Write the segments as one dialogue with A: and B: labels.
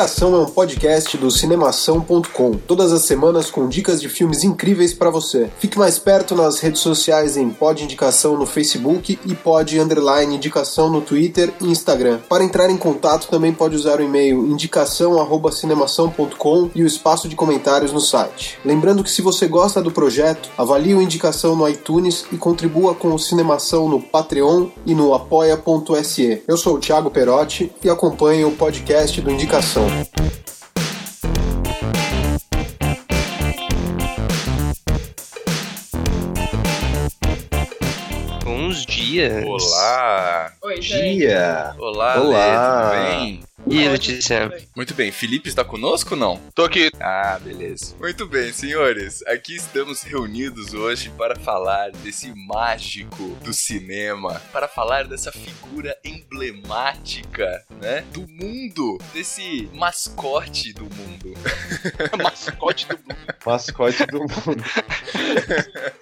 A: Indicação é um podcast do cinemação.com, todas as semanas com dicas de filmes incríveis pra você. Fique mais perto nas redes sociais em Pod Indicação no Facebook e Pod Underline Indicação no Twitter e Instagram. Para entrar em contato também pode usar o e-mail indicação@cinemação.com e o espaço de comentários no site. Lembrando que se você gosta do projeto, avalie o Indicação no iTunes e contribua com o Cinemação no Patreon e no apoia.se. Eu sou o Thiago Perotti e acompanho o podcast do Indicação.
B: Uns dias.
C: Olá!
D: Oi, gente.
A: Dia!
C: Olá,
A: Olá.
C: Lê, tudo bem?
B: E aí, Letícia?
C: Muito bem, Felipe está conosco ou não?
E: Tô aqui.
C: Ah, beleza. Muito bem, senhores. Aqui estamos reunidos hoje para falar desse mágico do cinema, para falar dessa figura emblemática, né, do mundo, desse mascote do mundo.
E: Mascote do mundo.
F: mascote do mundo.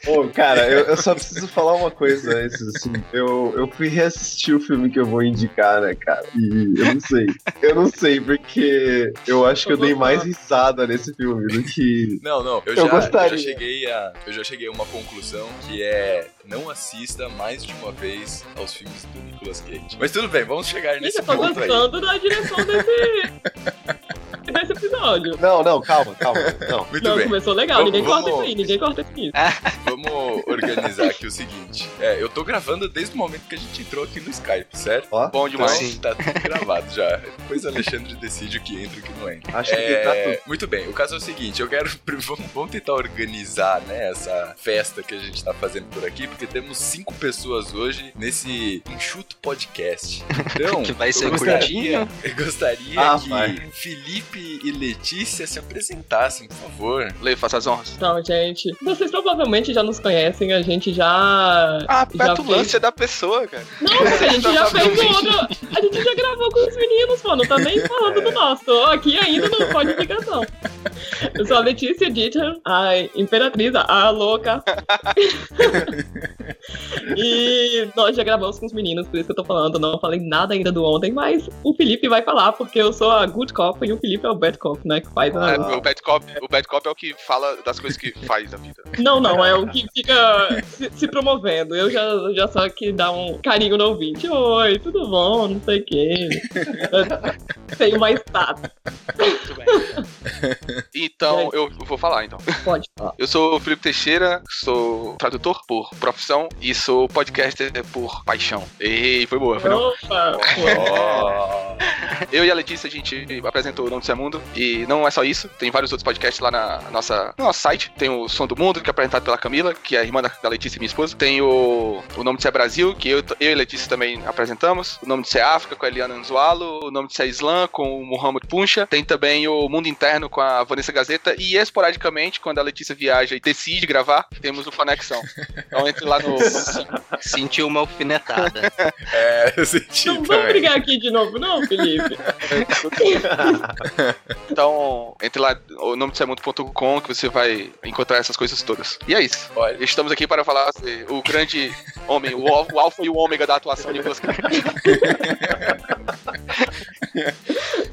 F: Pô, cara, eu, eu só preciso falar uma coisa antes, assim. Eu, eu fui reassistir o filme que eu vou indicar, né, cara? E eu não sei. Eu não sei, porque eu acho que eu dei mais risada nesse filme do que.
C: Não, não, eu,
F: Eu
C: já, eu
F: gostaria.
C: já cheguei a eu já cheguei a uma conclusão que é não assista mais de uma vez aos filmes do Nicolas Cage. Mas tudo bem, vamos chegar
D: Gente,
C: nesse
D: eu tô
C: ponto aí.
D: gostando da direção desse, desse episódio.
F: Não, não, calma, calma. Não.
C: Muito
D: Não,
C: bem.
D: começou legal.
C: Vamos-
D: ninguém corta
C: vamos-
D: isso aí, ninguém corta isso.
C: Vamos organizar aqui o seguinte. É, eu tô gravando desde o momento que a gente entrou aqui no Skype, certo?
F: Ó,
E: Bom
C: Então,
E: demais.
C: tá tudo gravado já. Depois o Alexandre decide o que entra e o que não entra.
F: acho que
C: É,
F: tá tudo.
C: muito bem, o caso é o seguinte, eu quero. Vamos, vamos tentar organizar né, essa festa que a gente tá fazendo por aqui, porque temos cinco pessoas hoje nesse enxuto podcast. Então,
B: Que vai ser
C: eu gostaria,
B: curtinho.
C: eu gostaria
F: Ah,
C: que
F: vai.
C: Felipe e Letícia se apresentassem, por favor.
E: Lê, faça as honras.
D: Então, gente, vocês provavelmente já nos conhecem, a gente já.
E: Ah,
D: já
E: petulância da pessoa, cara.
D: Não, porque a gente já fez outro. A gente já gravou com os meninos, pô. Não tá nem falando do nosso. Aqui ainda no pode ligação. Eu sou a Letícia Dieter, a imperatriz, a louca. e nós já gravamos com os meninos, por isso que eu tô falando. Não falei nada ainda do ontem, mas o Felipe vai falar, porque eu sou a good cop e o Felipe é o bad cop, né? Que faz a.
E: É, o, bad cop, o bad cop é o que fala das coisas que faz na vida.
D: Não, não, é o que fica se, se promovendo. Eu já, já só que dá um carinho no ouvinte. Oi, tudo bom? Não sei o quê. Tenho mais status.
E: Muito bem. Então, eu vou falar, então.
D: Pode falar.
E: Eu sou o Felipe Teixeira, sou tradutor por profissão e sou podcaster por paixão. Ei, foi boa, foi não?
D: Opa!
E: Eu e a Letícia, a gente apresentou o Nome do Seu Mundo. E não é só isso, tem vários outros podcasts lá na nossa, no nosso site. Tem o Som do Mundo, que é apresentado pela Camila, que é a irmã da, Letícia e minha esposa. Tem o, o Nome de Ser Brasil, que eu, eu e a Letícia também apresentamos. O Nome de Ser África, com a Eliana Anzualo. O Nome de Ser Islã, com o Muhammad Puncha. Tem também o Mundo Interno, com a Vanessa Gazeta. E esporadicamente, quando a Letícia viaja e decide gravar, temos o Conexão. Então entre lá no.
B: Sentiu uma alfinetada.
C: É, eu senti
D: Não vamos brigar aqui de novo, não, Felipe?
E: Então, entre lá, o nome de semundo.com, que você vai encontrar essas coisas todas. E é isso.
C: Olha,
E: Estamos aqui para falar sobre o grande homem, o, o alfa e o ômega da atuação de Nicolas.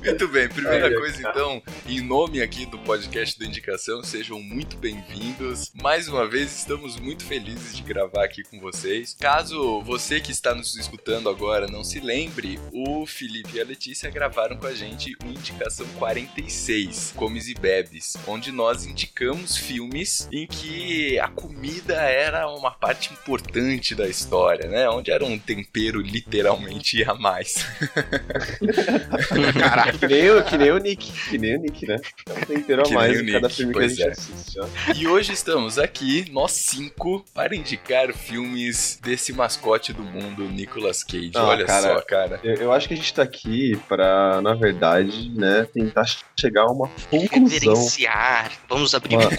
C: Muito bem, primeira coisa então, em nome aqui do podcast da Indicação, sejam muito bem-vindos. Mais uma vez, estamos muito felizes de gravar aqui com vocês. Caso você que está nos escutando agora não se lembre, o Felipe e a Letícia gravaram com a gente o Indicação 46, Comes e Bebes, onde nós indicamos filmes em que a comida era uma parte importante da história, né? Onde era um tempero literalmente a mais.
F: Caraca, que nem, o, que nem o Nick. Que nem o Nick, né? É um tempero a
C: Que
F: mais
C: nem o
F: em cada
C: Nick,
F: filme que a gente
C: é.
F: assiste. Ó.
C: E hoje estamos aqui, nós cinco, para indicar filmes desse mascote do mundo, Nicolas Cage.
F: Ah,
C: Olha
F: cara.
C: só, cara.
F: Eu, eu acho que a gente tá aqui pra, na verdade, né, tentar chegar a uma conclusão.
B: Reverenciar. Vamos abrir.
F: Uma-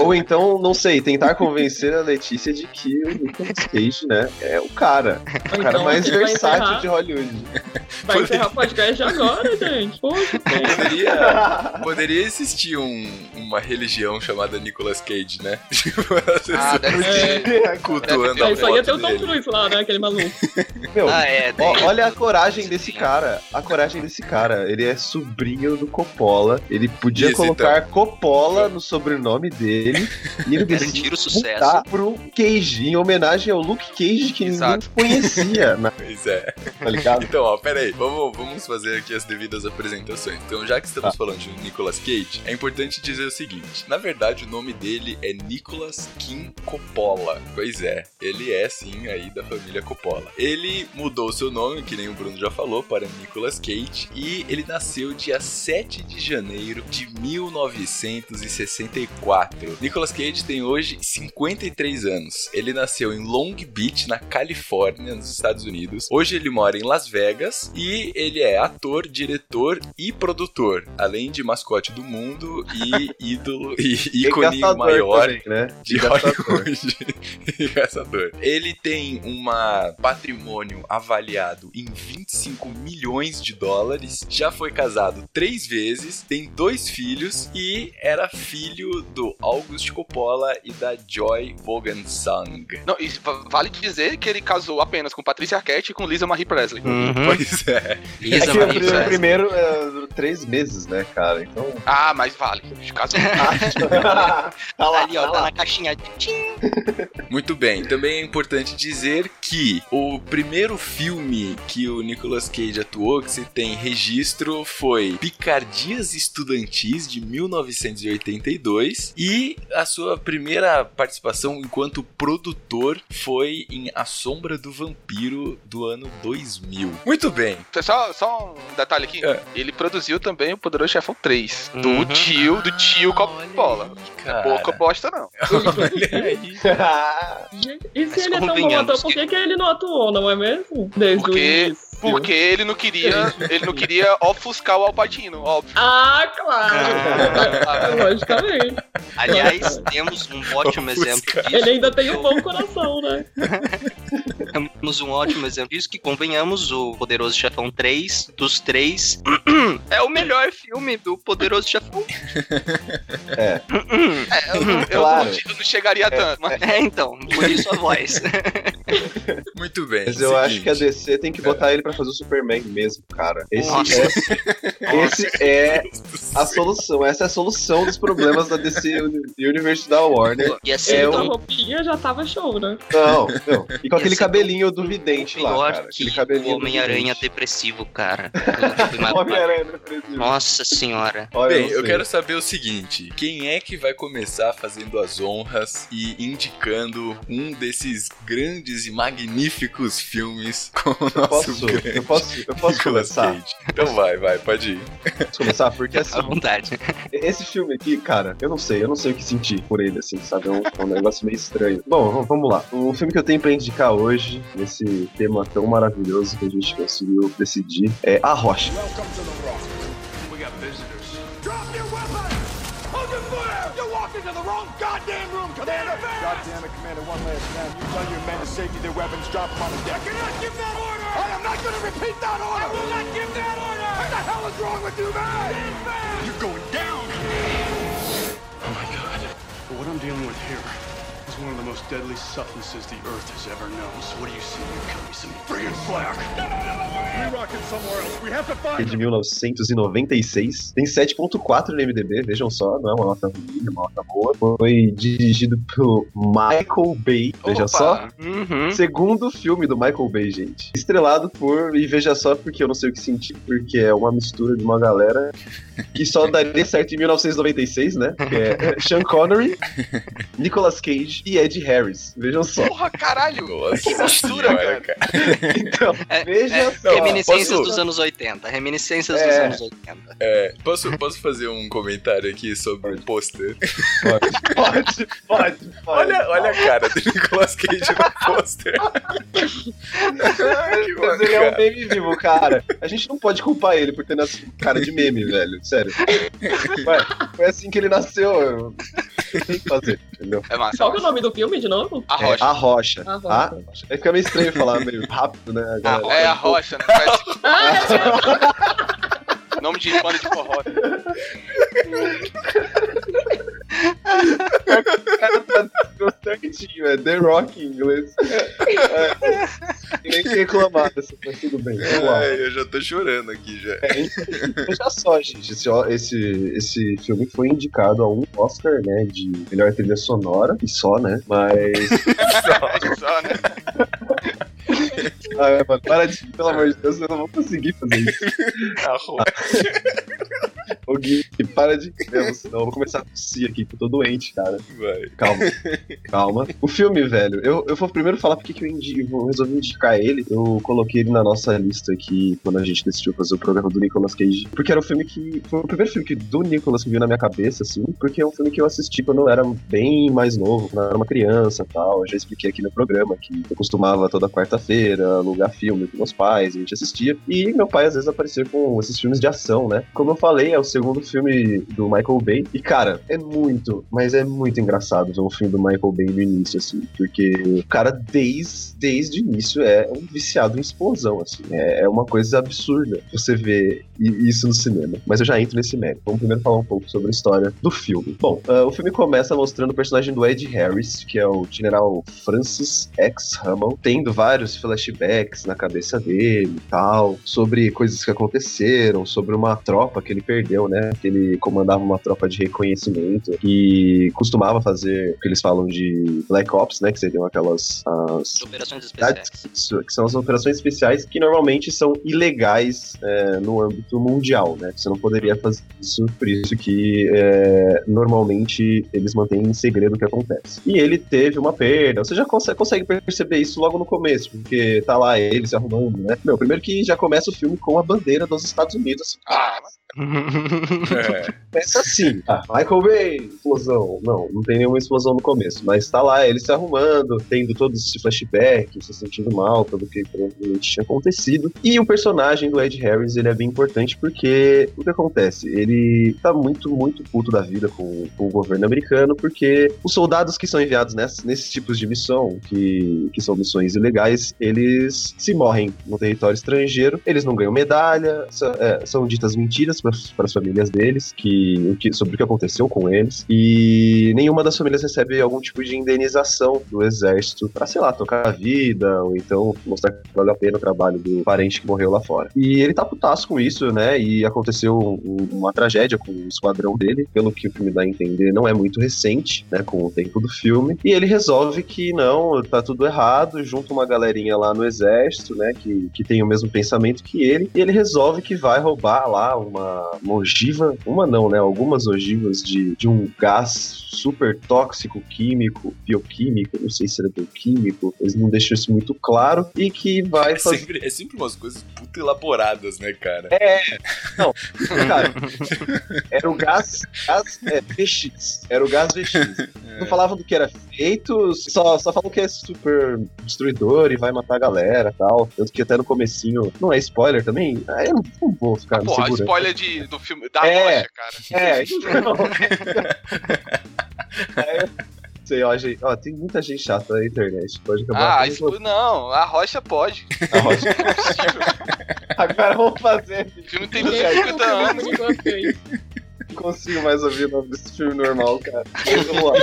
F: ou então, não sei, tentar convencer a Letícia de que o Nicolas Cage, né, é o cara. O cara
D: Então,
F: mais versátil de Hollywood.
D: Vai encerrar o podcast agora, gente. Poxa, que-
C: Poderia, poderia existir um- uma religião chamada Nicolas Cage, né? Tipo,
E: Ah, deve
D: É.
C: cultuando
D: Aí só ia ter o Tom. Cruise lá, né? Aquele maluco.
F: Meu,
B: Ah, é.
F: ó,
B: tem.
F: olha a coragem desse cara. A coragem desse cara. Ele é sobrinho do Coppola. Ele podia
C: Isso,
F: colocar Coppola no sobrenome dele e ele
B: Garantir
F: decidiu
B: o sucesso.
F: pro Cage, em homenagem ao Luke Cage que
E: Exato.
F: ninguém conhecia, né,
C: Pois é.
F: tá ligado?
C: Então, ó, pera aí, vamos, vamos fazer aqui as devidas apresentações. Então, já que estamos
F: Tá.
C: falando de Nicolas Cage, é importante dizer o seguinte: na verdade, o nome dele é Nicolas Kim Coppola. Pois é, ele é sim aí da família Coppola. Ele mudou seu nome, que nem o Bruno já falou, para Nicolas Cage e ele nasceu dia 7 de janeiro de 1964. Nicolas Cage tem hoje 53 anos. Ele nasceu em Long Beach, na Califórnia, nos Estados Unidos. Hoje ele mora em Las Vegas e ele é ator, diretor e produtor, além de mascote do mundo e ídolo e ícone maior
F: também, né?
C: de. Hollywood. Ele tem um patrimônio avaliado em 25 milhões de dólares. Já foi casado três vezes, tem dois filhos e era filho do August Coppola e da Joy Vogelsang.
E: Não, e va- vale dizer que ele casou apenas com Patrícia Arquette e com Lisa Marie Presley.
B: Uhum.
C: Pois é.
F: É
B: Lisa
F: que o
B: Marie Presley.
F: primeiro é, três meses, né, cara? Então.
E: Ah, mas vale. Casou.
F: tá lá,
B: Ali, ó,
F: tá
B: tá
F: lá.
B: na caixinha. Tchim.
C: Muito bem, também é importante dizer que o primeiro filme que o Nicolas Cage atuou, que se tem registro, foi Picardias Estudantis, de 1982, e a sua primeira participação enquanto produtor foi em A Sombra do Vampiro, do ano 2000. Muito bem,
E: Só, só um detalhe aqui.
C: É.
E: Ele produziu também o Poderoso Chefão 3. Do
B: Uhum.
E: tio, do tio
B: Ah,
E: Coppola.
C: cara.
E: Pouca bosta, não.
C: Olha aí.
D: E se ele é tão bom ator, por
B: que-
D: que, ele não atuou, não é mesmo? Desde o
E: Porque-
D: início.
E: Porque ele não queria. Ele não queria ofuscar o Alpatino, óbvio.
D: Ah, claro! Logicamente.
B: Aliás, temos um ótimo exemplo disso.
D: Ele ainda tem um bom coração, né?
B: Temos um ótimo exemplo disso que, convenhamos, o Poderoso Chefão 3, dos três, é o melhor filme do Poderoso Chefão.
F: É.
E: É, eu,
F: Claro.
E: não, eu não chegaria tanto, mas.
B: É, então, por isso a voz.
C: Muito bem.
F: Mas eu
C: seguinte.
F: acho que a DC tem que botar ele pra fazer o Superman mesmo, cara. Esse
B: Nossa.
F: é, esse é a solução. Essa é a solução dos problemas da DC Uni- Universe da Warner.
B: Ia ser
F: É
D: a
B: tão
D: roupinha já tava show, né?
F: Não, não. E com
B: Ia
F: aquele
B: ser
F: cabelinho do vidente lá, cara.
B: que
F: Aquele cabelinho
B: Homem-Aranha depressivo, cara. Eu
F: Homem-Aranha depressivo.
B: Nossa senhora.
F: Olha,
C: Bem, eu
F: sei.
C: quero saber o seguinte: quem é que vai começar fazendo as honras e indicando um desses grandes e magníficos filmes com o
F: Eu
C: nosso
F: posso,
C: grande
F: eu posso, eu posso começar?
C: Cage? Então vai, vai, pode ir.
F: Posso começar? Porque assim,
B: À vontade.
F: esse filme aqui, cara, eu não sei, eu não sei o que sentir por ele, assim, sabe? É um, é um negócio meio estranho. Bom, vamos lá. O filme que eu tenho pra indicar hoje, nesse tema tão maravilhoso que a gente conseguiu decidir, é A Rocha.
G: Welcome to the Rock. We got visitors. Drop your weapon! Hold your fire! You walked into the wrong goddamn room, Commander! God damn it, Commander, one last time. You tell your men to safety their weapons, drop them on the deck. I cannot give that order! I am not gonna repeat that order! I will not give that order! What the hell is wrong with you, man? You're going down!
H: Oh my god. But what I'm dealing with here is one of the most deadly substances the Earth has ever known. So what do you see? You cut me some friggin' flack.
G: We rocking somewhere else. We have to
F: é
G: find
F: de 1996. Tem 7.4 no MDB, vejam só, não é uma nota ruim, é uma nota boa. Foi dirigido pelo Michael Bay, veja
E: Opa.
F: só.
B: Uhum.
F: Segundo filme do Michael Bay, gente. Estrelado por, e veja só porque eu não sei o que sentir, porque é uma mistura de uma galera que só daria certo em 1996, né? Que é Sean Connery, Nicolas Cage e Ed Harris. Vejam só.
E: Porra, caralho!
C: Nossa
E: Que mistura, cara.
F: Então,
B: É,
F: veja
B: é,
F: só.
B: reminiscências
C: posso-
B: dos anos 80. Reminiscências dos
F: É.
B: anos 80.
C: É, posso, posso fazer um comentário aqui sobre o pôster?
F: Pode, pode, pode. pode.
C: Olha, olha a cara do Nicolas Cage no pôster. que
F: Mas ele é um meme vivo, cara. A gente não pode culpar ele por ter nascido com cara de meme, velho. Sério. Ué, foi assim que ele nasceu. eu- Tem que fazer, entendeu?
E: É massa.
D: Qual é o nome do filme de novo?
E: A
F: É,
E: rocha.
F: a rocha.
D: A
F: A
D: Rocha.
F: rocha. Aí fica meio estranho falar meio rápido, né?
E: A- é a rocha, né? Parece
D: Ah,
E: nome de banda de forró.
F: Ficou certinho, é The Rock em inglês. É, nem que reclamar dessa, mas tudo bem.
C: Ai, eu já tô chorando aqui já.
F: Veja só, gente, esse, esse, esse filme foi indicado a um Oscar, né, de melhor trilha sonora, e só, né, mas...
E: Só, né?
F: Ah, é, mano, para de, pelo amor de Deus, eu não vou conseguir fazer isso.
C: A rocha,
F: Ô Gui, para de... Deus, senão eu vou começar a tossir aqui, que eu tô doente, cara.
C: vai.
F: Calma, calma. O filme, velho, eu, eu vou primeiro falar porque que eu, indi- eu resolvi indicar ele. Eu coloquei ele na nossa lista aqui quando a gente decidiu fazer o programa do Nicolas Cage. Porque era um filme que. Foi o primeiro filme que, do Nicolas que veio na minha cabeça, assim. Porque é um filme que eu assisti quando eu era bem mais novo, quando eu era uma criança e tal. Eu já expliquei aqui no programa que eu costumava toda quarta-feira alugar filme com meus pais, a gente assistia. E meu pai às vezes aparecia com esses filmes de ação, né? Como eu falei, é o segundo filme do Michael Bay. E, cara, é muito, mas é muito engraçado ver um filme do Michael Bay no início, assim. Porque o cara, desde, desde o início, é um viciado em explosão, assim. É, é uma coisa absurda você ver isso no cinema. Mas eu já entro nesse mérito. Vamos primeiro falar um pouco sobre a história do filme. Bom, ah, o filme começa mostrando o personagem do Ed Harris, que é o general Francis X. Hummel, tendo vários flashbacks na cabeça dele e tal, sobre coisas que aconteceram, sobre uma tropa que ele perdeu, né? Que ele comandava uma tropa de reconhecimento e costumava fazer o que eles falam de Black Ops, né? Que seriam aquelas as
B: Operações especiais.
F: Isso, que são as operações especiais que normalmente são ilegais é, no âmbito mundial, né? Você não poderia fazer isso, por isso que é, normalmente eles mantêm em segredo o que acontece. E ele teve uma perda, você já consegue, consegue perceber isso logo no começo, porque tá lá ele se arrumando, né? Meu, primeiro que já começa o filme com a bandeira dos Estados Unidos.
E: Ah,
C: É.
F: Começa assim, ah, Michael Bay, explosão. Não, não tem nenhuma explosão no começo, mas tá lá ele se arrumando, tendo todo esse flashback, se sentindo mal pelo que provavelmente tinha acontecido. E o personagem do Ed Harris, ele é bem importante porque o que acontece? Ele tá muito, muito puto da vida com, com o governo americano, porque os soldados que são enviados ness- nesses tipos de missão, que, que são missões ilegais, eles se morrem no território estrangeiro, eles não ganham medalha, são, é, são ditas mentiras para as famílias deles que, o que- sobre o que aconteceu com eles, e nenhuma das famílias recebe algum tipo de indenização do exército pra, sei lá, tocar a vida, ou então mostrar que vale a pena o trabalho do parente que morreu lá fora. E ele tá putaço com isso, né? E aconteceu um- uma tragédia com o esquadrão dele, pelo que o filme dá a entender, não é muito recente, né? Com o tempo do filme. E ele resolve que não, tá tudo errado, junta uma galerinha lá no exército, né? Que, que tem o mesmo pensamento que ele, e ele resolve que vai roubar lá uma, uma ogiva, uma não, né? Algumas ogivas de, de um gás super tóxico, químico, bioquímico, não sei se era bioquímico, eles não deixam isso muito claro, e que vai
C: É
F: fazer.
C: sempre, é sempre umas coisas puta elaboradas, né, cara?
F: Cara, era o gás, gás é, VX. Era o gás VX. Não falavam do que era feito, só, só falam que é super destruidor e vai matar a galera e tal. Tanto que até no comecinho, não é spoiler também? Ah, eu não, não vou ficar me
E: porra,
F: segurando.
E: spoiler de, do filme da
F: É.
E: rocha, cara.
F: É, então. É, sei, ó, gente, ó, tem muita gente chata na internet. Pode acabar.
E: Ah, isso, não, a rocha pode.
F: a rocha. Agora vamos fazer.
E: O filme tem
D: Ninguém viu o
E: 250
D: filme
E: anos.
F: Não consigo mais ouvir o nome desse filme normal, cara. Mas vamos lá.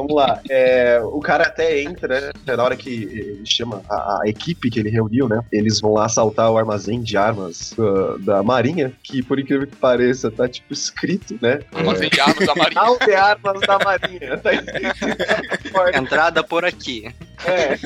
F: Vamos lá. É, o cara até entra, né? Na hora que ele chama a, a equipe que ele reuniu, né? Eles vão lá assaltar o armazém de armas uh, da Marinha, que por incrível que pareça, tá tipo escrito, né?
E: Armazém de armas da Marinha.
F: Arsenal de armas da Marinha. Tá escrito.
B: Entrada por aqui.
F: É.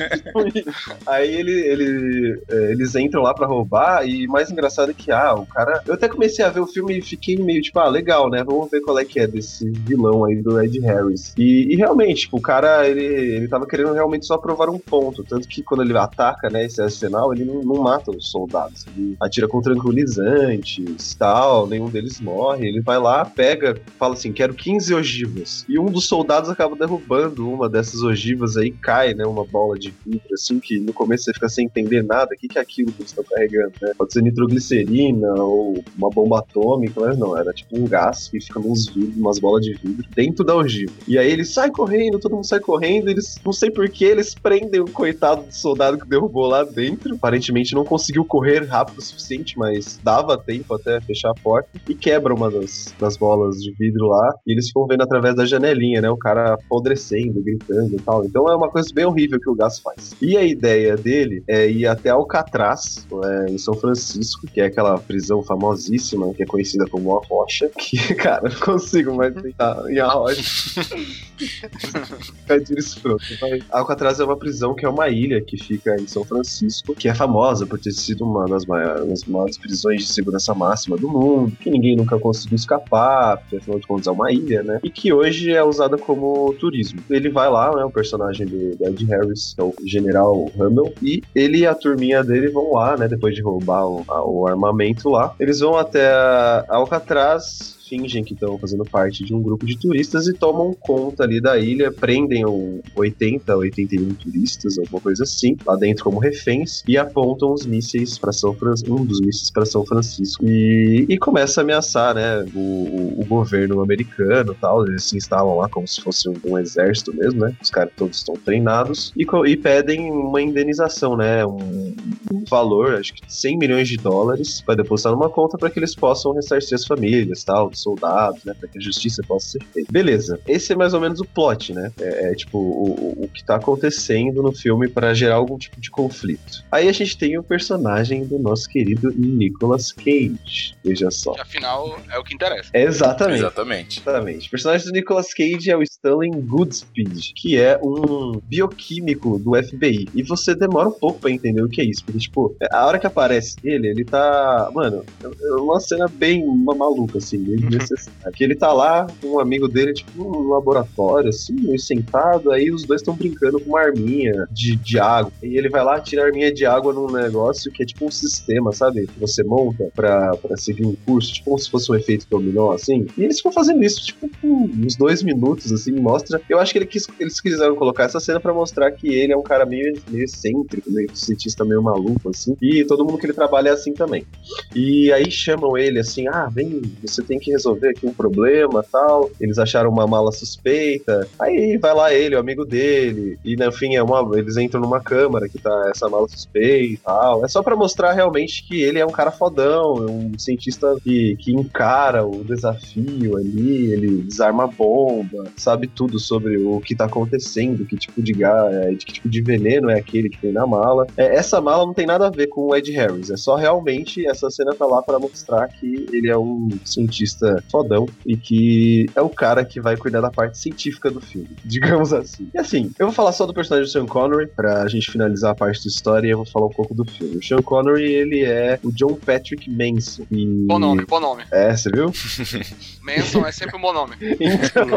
F: Aí ele, ele, é, eles entram lá pra roubar e mais engraçado é que, ah, o cara... Eu até comecei a ver o filme e fiquei meio tipo, ah, legal, né? Vamos ver qual é que é desse vilão aí do Ed Harris. E, e realmente, tipo, o cara, ele, ele tava querendo realmente só provar um ponto. Tanto que quando ele ataca, né, esse arsenal, ele não, não mata os soldados. Ele atira com tranquilizantes tal, nenhum deles morre. Ele vai lá, pega, fala assim, quero 15 ogivas. E um dos soldados acaba derrubando uma dessas ogivas aí, cai, né, uma bola de vidro, assim, que no começo você fica sem entender nada. O que, que é aquilo que eles estão carregando, né? Pode ser nitroglicerina ou uma bomba atômica, mas não, era tipo um gás que fica nos vidros, umas bolas de vidro, dentro da ogiva. E aí ele sai correndo, todo mundo sai correndo, eles, não sei porquê, eles prendem o coitado do soldado que derrubou lá dentro. Aparentemente não conseguiu correr rápido o suficiente, mas dava tempo até fechar a porta. E quebra uma das, das bolas de vidro lá. E eles ficam vendo através da janelinha, né? O cara apodrecendo, gritando e tal. Então é uma coisa bem horrível que o Gas faz. E a ideia dele é ir até Alcatraz, é, em São Francisco, que é aquela prisão famosíssima, que é conhecida como a Rocha. Que, cara, não consigo mais tentar em a Rocha. Cadilho escroto. Alcatraz é uma prisão que é uma ilha que fica em São Francisco, que é famosa por ter sido uma das maiores, maiores prisões de segurança máxima do mundo, que ninguém nunca conseguiu escapar, porque afinal de contas é uma ilha, né? E que hoje é usada como turismo. Ele vai lá, né? O personagem do Ed Harris, é o General Hummel, e ele e a turminha dele vão lá, né? Depois de roubar o, o armamento lá, eles vão até Alcatraz fingem que estão fazendo parte de um grupo de turistas e tomam conta ali da ilha, prendem 80, 81 turistas, alguma coisa assim, lá dentro como reféns, e apontam os mísseis para São Francisco, um dos mísseis para São Francisco. E, e começa a ameaçar, né, o, o, o governo americano tal, eles se instalam lá como se fosse um, um exército mesmo, né, os caras todos estão treinados, e, e pedem uma indenização, né, um, um valor, acho que 100 milhões de dólares, para depositar numa conta para que eles possam ressarcir as famílias tal, soldados, né? Pra que a justiça possa ser feita. Beleza. Esse é mais ou menos o plot, né? É, é tipo o, o, que tá acontecendo no filme para gerar algum tipo de conflito. Aí a gente tem o personagem do nosso querido Nicolas Cage. Veja só.
E: Que afinal é o que interessa.
F: exatamente.
C: Exatamente.
F: Exatamente. O personagem do Nicolas Cage é o Stanley Goodspeed, que é um bioquímico do FBI. E você demora um pouco para entender o que é isso. Porque, tipo, a hora que aparece ele, ele tá. Mano, é uma cena bem uma maluca, assim. Ele desnecessário. que ele tá lá com um amigo dele, tipo, no laboratório, assim, sentado, aí os dois estão brincando com uma arminha de, de água. E ele vai lá tirar a arminha de água num negócio que é tipo um sistema, sabe? Que você monta pra, pra seguir um curso, tipo como se fosse um efeito dominó, assim. E eles ficam fazendo isso, tipo, uns dois minutos, assim, mostra. Eu acho que ele quis, eles quiseram colocar essa cena pra mostrar que ele é um cara meio, meio excêntrico, meio cientista meio maluco, assim. E todo mundo que ele trabalha é assim também. E aí chamam ele assim, ah, vem, você tem que resolver aqui um problema tal. Eles acharam uma mala suspeita. Aí vai lá ele, o amigo dele. E no fim é uma, eles entram numa câmara que tá essa mala suspeita e tal. É só para mostrar realmente que ele é um cara fodão, é um cientista que, que encara o desafio ali, ele desarma bomba, sabe tudo sobre o que tá acontecendo, que tipo de gás, é, que tipo de veneno é aquele que tem na mala. É, essa mala não tem nada a ver com o Ed Harris, é só realmente essa cena tá lá para mostrar que ele é um cientista cientista fodão e que é o cara que vai cuidar da parte científica do filme, digamos assim. E assim, eu vou falar só do personagem do Sean Connery pra gente finalizar a parte da história e eu vou falar um pouco do filme. O Sean Connery, ele é o John Patrick Manson. E...
E: Bom nome, bom nome.
F: É, você viu?
E: Manson é sempre um bom nome.
F: então,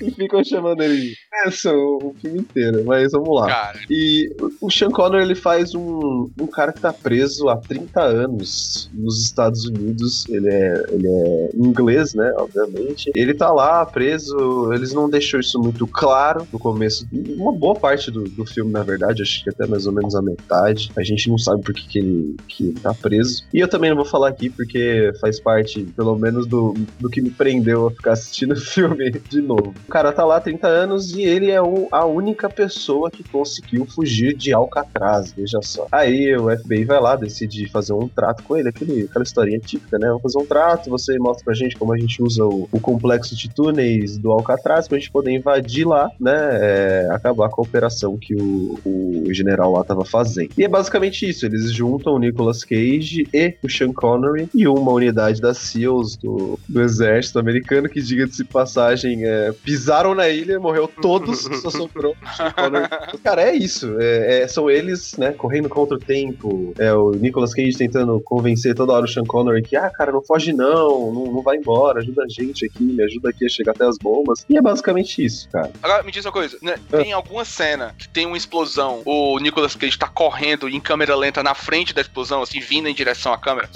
F: e ficam chamando ele Manson o filme inteiro, mas vamos lá. Cara. E o Sean Connery, ele faz um, um cara que tá preso há 30 anos nos Estados Unidos. Ele é, ele é inglês né? Obviamente. Ele tá lá preso, eles não deixou isso muito claro no começo. Uma boa parte do, do filme, na verdade, acho que até mais ou menos a metade. A gente não sabe por que, que, ele, que ele tá preso. E eu também não vou falar aqui porque faz parte, pelo menos, do, do que me prendeu a ficar assistindo o filme de novo. O cara tá lá há 30 anos e ele é o, a única pessoa que conseguiu fugir de Alcatraz, veja só. Aí o FBI vai lá, decide fazer um trato com ele, aquele, aquela historinha típica, né? Vamos fazer um trato, você mostra pra gente como a gente usa o, o complexo de túneis do Alcatraz pra gente poder invadir lá, né? É, acabar com a operação que o, o general lá tava fazendo. E é basicamente isso, eles juntam o Nicolas Cage e o Sean Connery e uma unidade das SEALs do, do exército americano que, diga-se passagem, é, pisaram na ilha, morreu todo todos, só sobrou o Sean Connery. Cara, é isso. É, é, são eles, né, correndo contra o tempo. É o Nicolas Cage tentando convencer toda hora o Sean Connery que, ah, cara, não foge não, não, não vai embora, ajuda a gente aqui, me ajuda aqui a chegar até as bombas. E é basicamente isso, cara.
E: Agora, me diz uma coisa, né?
F: Ah.
E: Tem alguma cena que tem uma explosão, o Nicolas Cage tá correndo em câmera lenta na frente da explosão, assim, vindo em direção à câmera?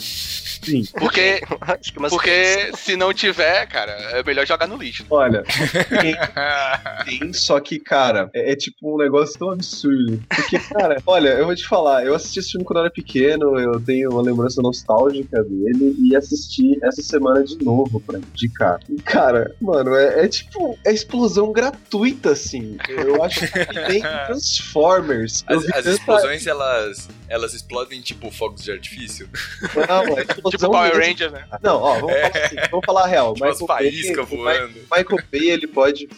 F: Sim.
E: Porque,
B: Acho que umas
E: porque se não tiver, cara, é melhor jogar no lixo.
F: Olha, tem, tem, só que, cara, é, é tipo um negócio tão absurdo. Porque, cara, olha, eu vou te falar, eu assisti esse filme quando eu era pequeno, eu tenho uma lembrança nostálgica dele e assisti essa semana de novo pra indicar. E, cara, mano, é, é tipo, é explosão gratuita, assim. Eu acho que tem Transformers.
C: As, as explosões, elas, elas explodem tipo fogos de artifício.
F: Não, é explosão
E: Tipo Power
F: mesmo.
E: Ranger, né?
F: Não, ó, vamos falar assim, vamos falar a real.
C: Tipo
F: Michael Bay-
C: voando.
F: Michael Bay, ele pode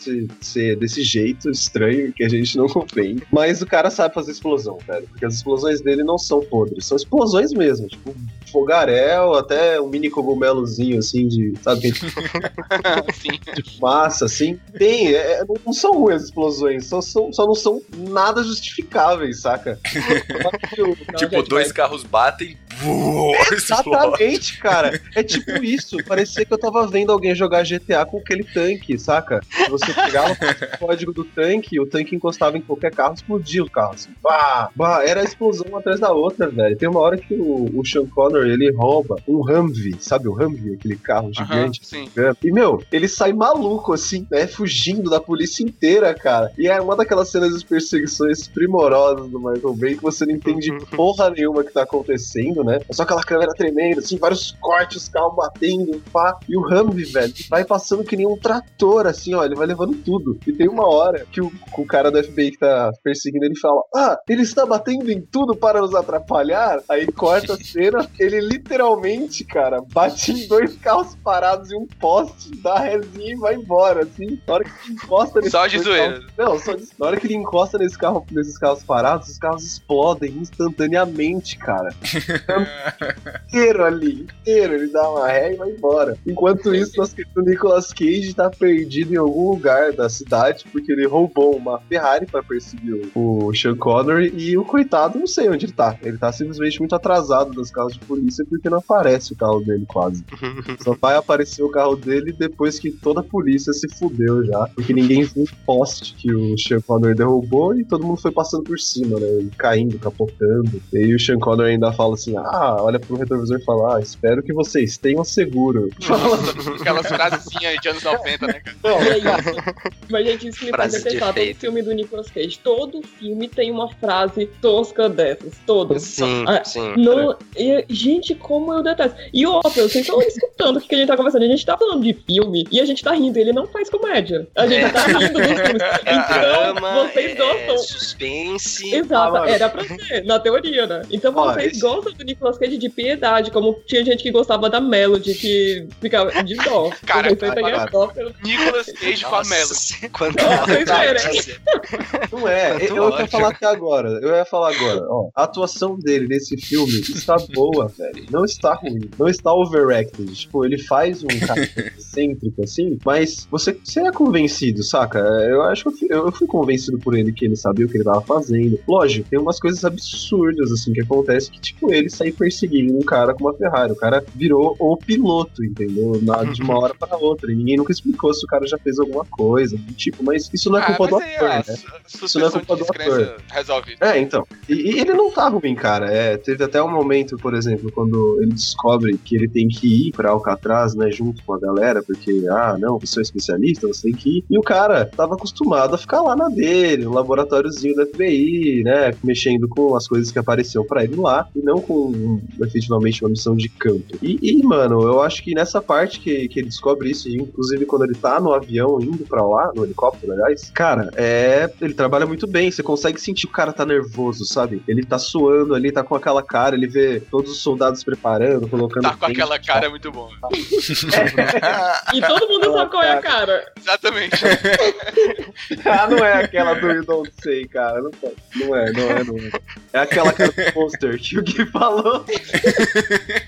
F: ser, desse jeito estranho que a gente não compreende. Mas o cara sabe fazer explosão, velho. Porque as explosões dele não são podres, são explosões mesmo. Tipo, fogaréu, até um mini cogumelozinho, assim, de. Sabe, de massa, assim. Tem, é, não, não são ruins as explosões, só, são, só não são nada justificáveis, saca?
C: tipo,
D: gente,
C: dois carros batem, voou, explode.
F: Exatamente, cara. É tipo isso. Parecia que eu tava vendo alguém jogar GTA com aquele tanque, saca? Você pegava o código do tanque, o tanque encostava em qualquer carro, explodia o carro. Assim. Bah, bah, era a explosão atrás da outra, velho. Tem uma hora que o, o Sean Connor, ele rouba um Humvee, sabe o Humvee? Aquele carro gigante.
E: sim.
F: E, meu, ele sai maluco, assim, né? Fugindo da polícia inteira, cara. E é uma daquelas cenas de perseguições primorosas do Michael Bay que você não entende porra nenhuma que tá acontecendo, né? É só aquela câmera tremenda, assim, vários cortes, os carros batendo, pá. E o Humvee, velho, vai passando que nem um trator, assim, ó. Ele vai levando tudo. E tem uma hora que o, o cara do FBI que tá perseguindo ele fala: Ah, ele está batendo em tudo para nos atrapalhar. Aí corta a cena, ele literalmente, cara, bate em dois carros parados e um poste, dá resinha e vai embora, assim. Na hora que ele encosta nesse
E: Só de zoeira.
F: Não, só de... na hora que ele encosta nesse carro, nesses carros parados, os carros explodem instantaneamente, cara. inteiro ali, inteiro. Ele dá uma ré e vai embora. Enquanto isso, nosso querido Nicolas Cage tá perdido em algum lugar da cidade, porque ele roubou uma Ferrari pra perseguir o o Sean Connery e o coitado, não sei onde ele tá. Ele tá simplesmente muito atrasado dos carros de polícia porque não aparece o carro dele quase. Só vai aparecer o carro dele depois que toda a polícia se fudeu já. Porque ninguém viu o poste que o Sean Connery derrubou e todo mundo foi passando por cima, né? Ele caindo, capotando. E aí o Sean Connery ainda fala assim: ah, olha pro retrovisor e fala: ah, espero que vocês tenham seguro.
E: Aquelas frasezinhas de anos 90, né, cara?
D: E é isso. Mas, gente, isso me faz
B: Frase
D: detestar todo filme do Nicolas Cage. Todo filme tem uma frase tosca dessas. Todos.
B: Sim,
D: Ah,
B: sim.
D: Não, e, gente, como eu detesto. E outra, vocês estão escutando o que a gente tá conversando. A gente tá falando de filme e a gente tá rindo. Ele não faz comédia. A gente
B: É.
D: tá rindo dos filmes. Então,
B: Drama,
D: vocês
B: é,
D: gostam.
B: suspense.
D: Exato,
F: Ah,
D: era pra ser, na teoria, né? Então vocês
F: esse-
D: gostam do Nicolas Cage de piedade, como tinha gente que gostava da Melody, que ficava de dó.
E: Cara,
D: têm
F: cara.
D: a dó pelo-
E: Nicolas Cage com a Melody.
B: Quanto
D: verem.
F: Não é,
B: Quanto
F: eu, eu
B: ódio.
F: ia falar até agora. Eu ia falar agora, ó. A atuação dele nesse filme está boa, velho. Não está ruim. Não está overacted. Tipo, ele faz um cara excêntrico assim, mas você, você é convencido, saca? Eu acho que eu fui, eu fui convencido por ele que ele sabia o que ele tava fazendo. Lógico, tem umas coisas absurdas assim que acontecem que, tipo, ele sair perseguindo um cara com uma Ferrari. O cara virou o piloto, entendeu? Na, de uma hora para outra. E ninguém nunca explicou se o cara já fez alguma coisa. do Tipo, mas isso não é
E: Ah,
F: culpa do
E: mas aí,
F: ator, né? Isso não é culpa do
E: descrença resolve.
F: É, então. E, e ele não tá ruim, cara. É, teve até um momento, por exemplo, quando ele descobre que ele tem que ir pra Alcatraz, né, junto com a galera, porque, ah, não, você é especialista, você tem que ir. E o cara tava acostumado a ficar lá na dele, no laboratóriozinho da FBI, né, mexendo com as coisas que apareciam pra ele lá, e não com efetivamente uma missão de campo. E, e, mano, eu acho que nessa parte que, que ele descobre isso, inclusive quando ele tá no avião indo pra lá, no helicóptero, aliás, cara, é. Ele trabalha muito bem, você consegue sentir que o cara tá nervoso, sabe? Ele tá suando ali, tá com aquela cara, ele vê todos os soldados preparando, colocando.
E: Tá com aquela cara é muito bom.
D: E todo mundo sabe qual é a cara.
E: Exatamente.
F: ah, não é aquela do You Don't Say, cara. Não, não é, não é, não é. É aquela cara do poster que o Gui falou.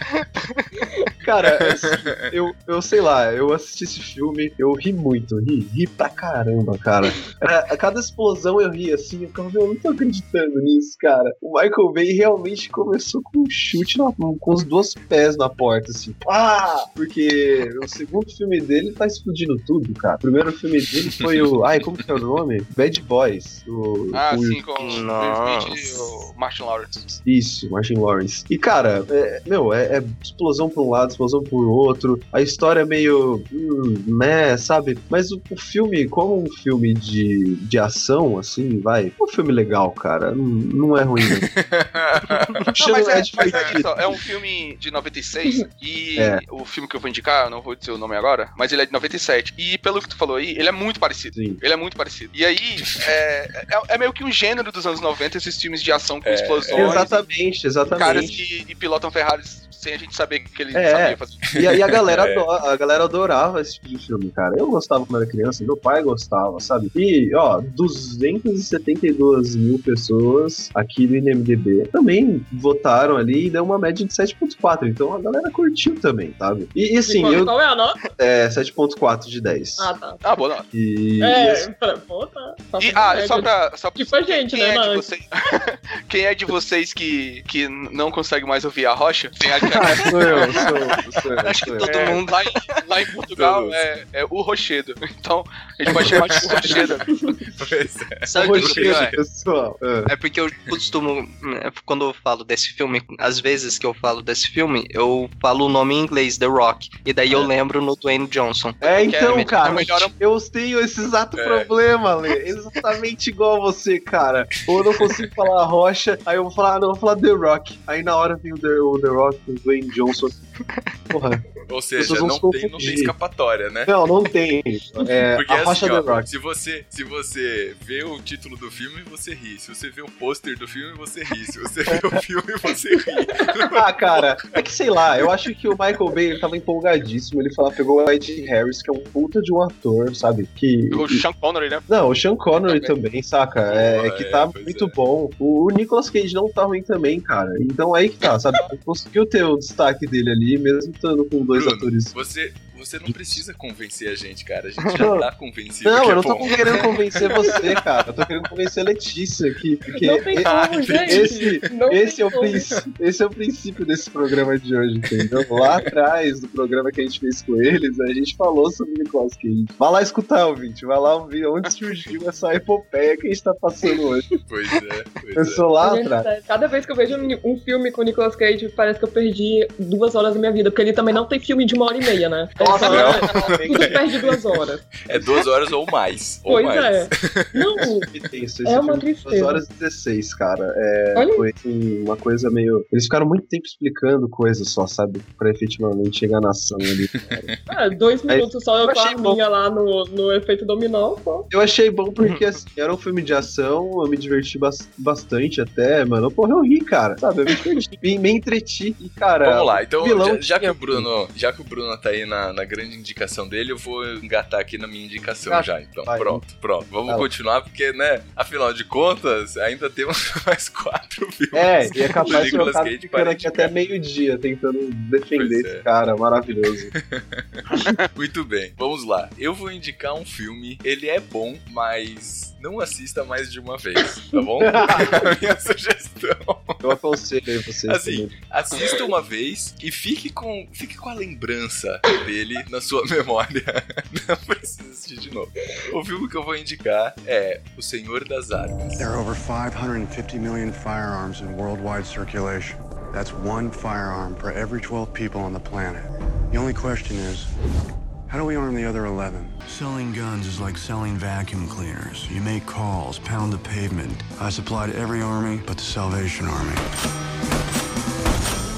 F: Cara, assim, eu, eu sei lá, eu assisti esse filme, eu ri muito, ri, ri pra caramba, cara. Era- a cada explosão eu ri assim, eu ficava, eu não tô acreditando nisso, cara. O Michael Bay realmente começou com um chute na- com os dois pés na porta, assim, pá! Porque o segundo filme dele tá explodindo tudo, cara. O primeiro filme dele foi o. Ai, como que é o nome? Bad Boys. O,
E: Ah,
F: o-
E: sim, com o o Martin Lawrence.
F: isso, Martin Lawrence. E, cara, é, meu, é, é explosão pra um lado, explosão por outro. A história é meio. Hum, né, sabe? Mas o, o filme, como um filme de, de ação, assim, vai. É um filme legal, cara. Não, não é ruim. Não.
E: Não, mas é,
F: é
E: mas é, só, é um filme de 96 e
F: É.
E: o filme que eu vou indicar, eu não vou dizer o nome agora, mas ele é de 97. E pelo que tu falou aí, ele é muito parecido.
F: Sim.
E: Ele é muito parecido. E aí, é, é, é meio que um gênero dos anos 90, esses filmes de ação com
C: É,
E: explosões.
F: Exatamente,
E: Caras
F: exatamente.
E: que, que pilotam Ferraris sem a gente saber que ele
F: É.
E: sabia fazer.
F: E, a- e a, galera
C: É.
F: ado- a galera adorava esse tipo de filme, cara. Eu gostava quando era criança, meu pai gostava, sabe? E, ó, 272 mil pessoas aqui no IMDB também votaram ali e deu uma média de 7.4. Então a galera curtiu também, sabe? E, e assim,
D: qual,
F: eu.
D: qual é a nota?
F: É, 7.4 de 10.
D: Ah, tá.
E: Ah, boa não.
F: E, e
D: É,
F: assim,
D: pra, pô, tá. tá
E: E, ah,
D: média.
E: só pra. Só
D: Tipo a gente,
E: quem
D: né,
E: é vocês, quem é de vocês que, que não consegue mais ouvir a rocha? Tem a,
F: ah, sou eu, sou eu, sou eu.
B: Acho que
F: sou eu.
B: todo
E: É,
B: mundo.
E: Lá em, lá em Portugal é, é o Rochedo. Então, a gente vai chamar de Rochedo.
C: Pois é.
B: Sabe o que
F: Rochedo,
B: que é
F: pessoal. Ah.
B: É porque eu costumo, né, quando eu falo desse filme, às vezes que eu falo desse filme, eu falo o nome em inglês, The Rock. E daí eu lembro no Dwayne Johnson.
F: É,
E: Que é
F: então, cara,
E: é melhor-
F: eu tenho esse exato
C: É.
F: problema, Lê. Exatamente igual a você, cara. Ou eu não consigo falar rocha, aí eu vou falar, ah, não, eu vou falar The Rock. Aí na hora vem o The, o The Rock, o Dwayne Johnson. Porra.
C: Ou seja, não
F: se
C: tem, não tem escapatória, né?
F: Não, não tem. É,
C: Porque
F: a rocha
C: assim,
F: The
C: ó,
F: Rock.
C: se você, se você vê o título do filme, você ri. Se você vê o pôster do filme, você ri. Se você vê o filme, você ri.
F: Ah, cara, é que sei lá, eu acho que o Michael Bay ele tava empolgadíssimo. Ele falou, pegou o Ed Harris, que é um puta de um ator, sabe? Que.
E: O Sean Connery, né?
F: Não, o Sean Connery também, saca? É,
C: Boa,
F: que
C: é,
F: tá
C: pois
F: muito
C: é.
F: bom. O, o Nicolas Cage não tá ruim também, cara. Então aí que tá, sabe? Conseguiu ter o destaque dele ali, mesmo estando com dois
C: Bruno,
F: atores.
C: Você, você não precisa convencer a gente, cara. A gente já tá convencido
F: Não,
C: que
F: eu
C: é
F: não tô
C: bom.
F: querendo convencer você, cara. Eu tô querendo convencer a Letícia aqui. Porque
D: Não tem
C: Ah,
D: como, gente.
F: esse,
D: Não
F: esse,
D: tem
F: é o esse é o princípio desse programa de hoje, entendeu? Lá atrás do programa que a gente fez com eles, a gente falou sobre o Nicolas Cage. Vai lá escutar, ouvinte. Vai lá ouvir onde surgiu essa epopeia que a gente tá passando hoje.
C: Pois é, pois
F: Eu
C: é.
F: sou lá
D: Gente,
F: atrás.
D: sério, Cada vez que eu vejo um filme com o Nicolas Cage, parece que eu perdi duas horas da minha vida, porque ele também não tem filme de uma hora e meia, né?
F: Nossa, não.
D: Tudo perde duas horas.
C: É duas horas ou mais. Ou
D: Pois
C: mais.
D: é. Não,
F: Isso, esse
D: É uma
F: tem
D: tristeza.
F: 2 horas e 16, cara. É,
D: Olha.
F: foi assim, uma coisa meio. Eles ficaram muito tempo explicando coisas só, sabe? Pra efetivamente chegar na ação ali.
D: é, dois minutos só eu
F: eu
D: com a minha lá no, no efeito dominó, pô.
F: Eu achei bom porque assim, era um filme de ação, eu me diverti bas- bastante até, mano. Porra, eu ri, cara. Sabe? Eu me diverti, me, me entreti. E, cara.
C: Vamos lá, então, já, já que o Bruno, já que o Bruno tá aí na, na grande indicação dele, eu vou engatar aqui na minha indicação
F: Ah,
C: já, então.
F: vai.
C: Pronto, pronto. Vamos
F: lá.
C: continuar, porque, né, afinal de contas, ainda temos mais quatro filmes.
F: É, e é capaz de eu acabar
C: Cage
F: ficando aqui até meio-dia tentando defender
C: Pois é.
F: esse cara maravilhoso.
C: Muito bem, vamos lá. Eu vou indicar um filme, ele é bom, mas não assista mais de uma vez, tá bom? a minha sugestão.
F: Eu aconselho aí vocês.
C: Assim,
F: também.
C: Assista uma vez e fique com, fique com a lembrança dele na sua memória. Não precisa assistir de novo. O filme que eu vou indicar é O Senhor das Armas.
H: There are over 550 million firearms in worldwide circulation. That's one firearm for every 12 people on the planet. The only question is, how do we arm the other 11? Selling guns is like selling vacuum cleaners. You make calls, pound the pavement. I supplied every army but the Salvation Army.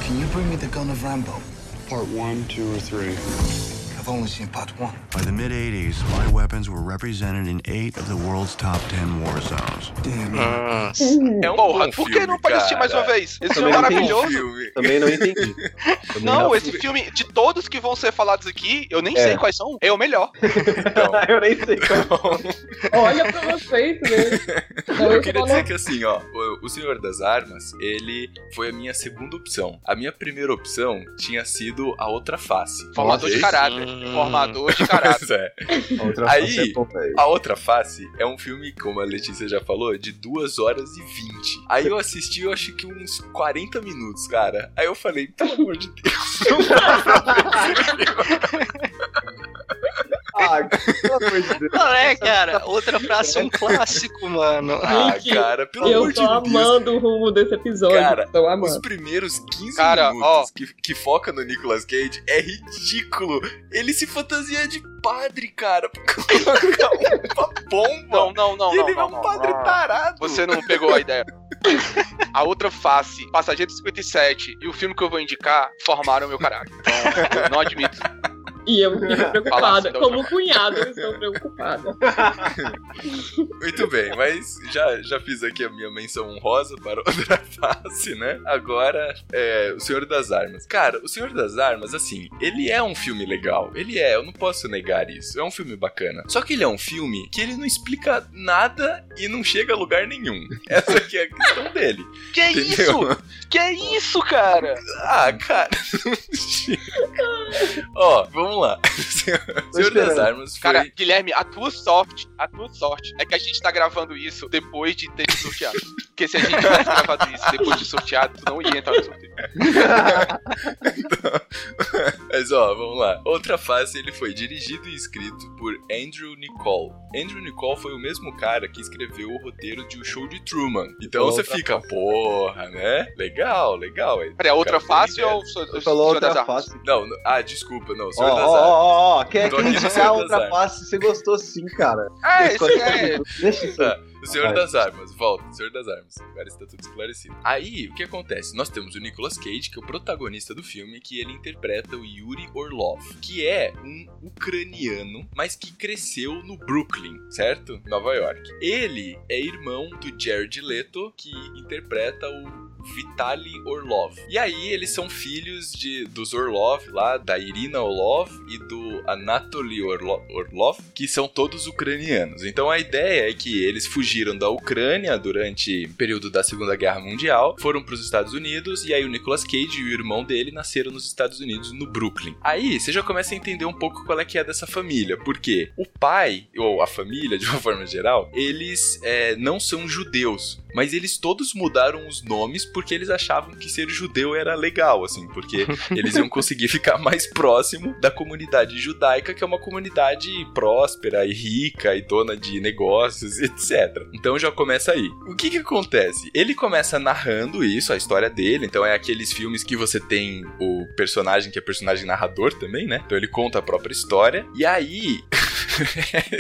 I: Can you bring me the gun of Rambo?
H: Part one, two, or three.
I: I've only seen part one.
H: By the mid 80s, my weapons were represented in eight of the world's top 10 war zones.
I: Damn.
B: Nossa.
C: É um
E: Porra,
C: bom
E: por que não pode assistir mais uma vez? Esse filme é
F: não
E: maravilhoso.
F: Também não entendi. Também
E: Não, esse filme, de todos que vão ser falados aqui, eu nem
F: É.
E: sei quais são, é o melhor.
C: Então,
F: eu nem sei qual.
D: Olha pra vocês, né?
C: eu queria dizer que assim, ó, o, Senhor das Armas, ele foi a minha segunda opção. A minha primeira opção tinha sido a outra face.
E: Formador de caráter. Formador de caráter.
C: É.
F: A outra
C: Aí-
F: face é.
C: A Outra Face é um filme, como a Letícia já falou, de 2 horas e 20. Aí eu assisti, eu acho que uns 40 minutos, cara. Aí eu falei, pelo amor de Deus, não dá pra ver esse filme.
F: Ah, pelo amor de Deus.
B: Não é, cara. Outra frase é um clássico, mano.
C: Ah, cara, pelo
D: Eu
C: amor de
D: tô
C: Deus.
D: amando o rumo desse episódio.
C: Cara,
D: tô
C: Os primeiros 15
E: Cara,
C: minutos que, que foca no Nicolas Cage é ridículo. Ele se fantasia de padre, cara, uma bomba.
E: Não, não, não,
C: e
E: não.
C: ele
E: não,
C: é um
E: não,
C: padre
E: não.
C: tarado.
E: Você não pegou a ideia. A outra face, Passageiro 57 e o filme que eu vou indicar formaram meu caráter. Então, eu não admito.
D: E eu fico preocupada.
E: assim,
D: Como cunhado, eu estou preocupada.
C: Muito bem, mas já, já fiz aqui a minha menção honrosa para outra face, né? Agora, é, O Senhor das Armas. Cara, O Senhor das Armas, assim, ele é um filme legal. Ele é, eu não posso negar isso. É um filme bacana. Só que ele é um filme que ele não explica nada e não chega a lugar nenhum. Essa aqui é a questão dele.
E: Que
C: Entendeu?
E: isso? Que é isso, cara?
C: Ah, cara. Ó, vamos lá. O Senhor das. Armas foi.
E: Cara, Guilherme, a tua sorte, a tua sorte é que a gente tá gravando isso depois de ter sorteado. Porque se a gente tivesse gravado isso depois de sorteado, tu não ia entrar no sorteio.
C: Mas ó, vamos lá. Outra face ele foi dirigido e escrito por Andrew Nicole. Andrew Nicole foi o mesmo cara que escreveu o roteiro de O Show de Truman. Então
F: Outra
C: você fica, porra, né? Legal, legal. aí.
E: Peraí, a outra
C: ideia.
E: ou o
F: falou
E: Senhor das
F: outra
E: Armas?
F: face.
C: Não, não- ah, desculpa, não.
F: Ó,
C: Senhor das
F: ó,
C: Armas.
F: ó, ó, quer
C: das
F: outra face? Você gostou sim, cara.
E: É, isso é.
F: Deixa isso.
C: Tá, o Senhor das Armas, volta, o Senhor das Armas. Agora está tudo esclarecido. Aí, o que acontece? Nós temos o Nicolas Cage, que é o protagonista do filme, que ele interpreta o Yuri Orlov, que é um ucraniano, mas que cresceu no Brooklyn, certo? Nova York. Ele é irmão do Jared Leto, que interpreta o Vitaly Orlov. E aí eles são filhos de dos Orlov, lá da Irina Orlov e do Anatoly Orlo- Orlov, que são todos ucranianos. Então a ideia é que eles fugiram da Ucrânia durante o período da Segunda Guerra Mundial, foram para os Estados Unidos e aí o Nicolas Cage e o irmão dele nasceram nos Estados Unidos, no Brooklyn. Aí você já começa a entender um pouco qual é que é dessa família, porque o pai ou a família de uma forma geral, eles é, não são judeus, mas eles todos mudaram os nomes porque eles achavam que ser judeu era legal, assim, porque eles iam conseguir ficar mais próximo da comunidade judaica, que é uma comunidade próspera e rica e dona de negócios, etc. Então já começa aí. O que que acontece? Ele começa narrando isso, a história dele, então é aqueles filmes que você tem o personagem que é personagem narrador também, né? Então ele conta a própria história, e aí.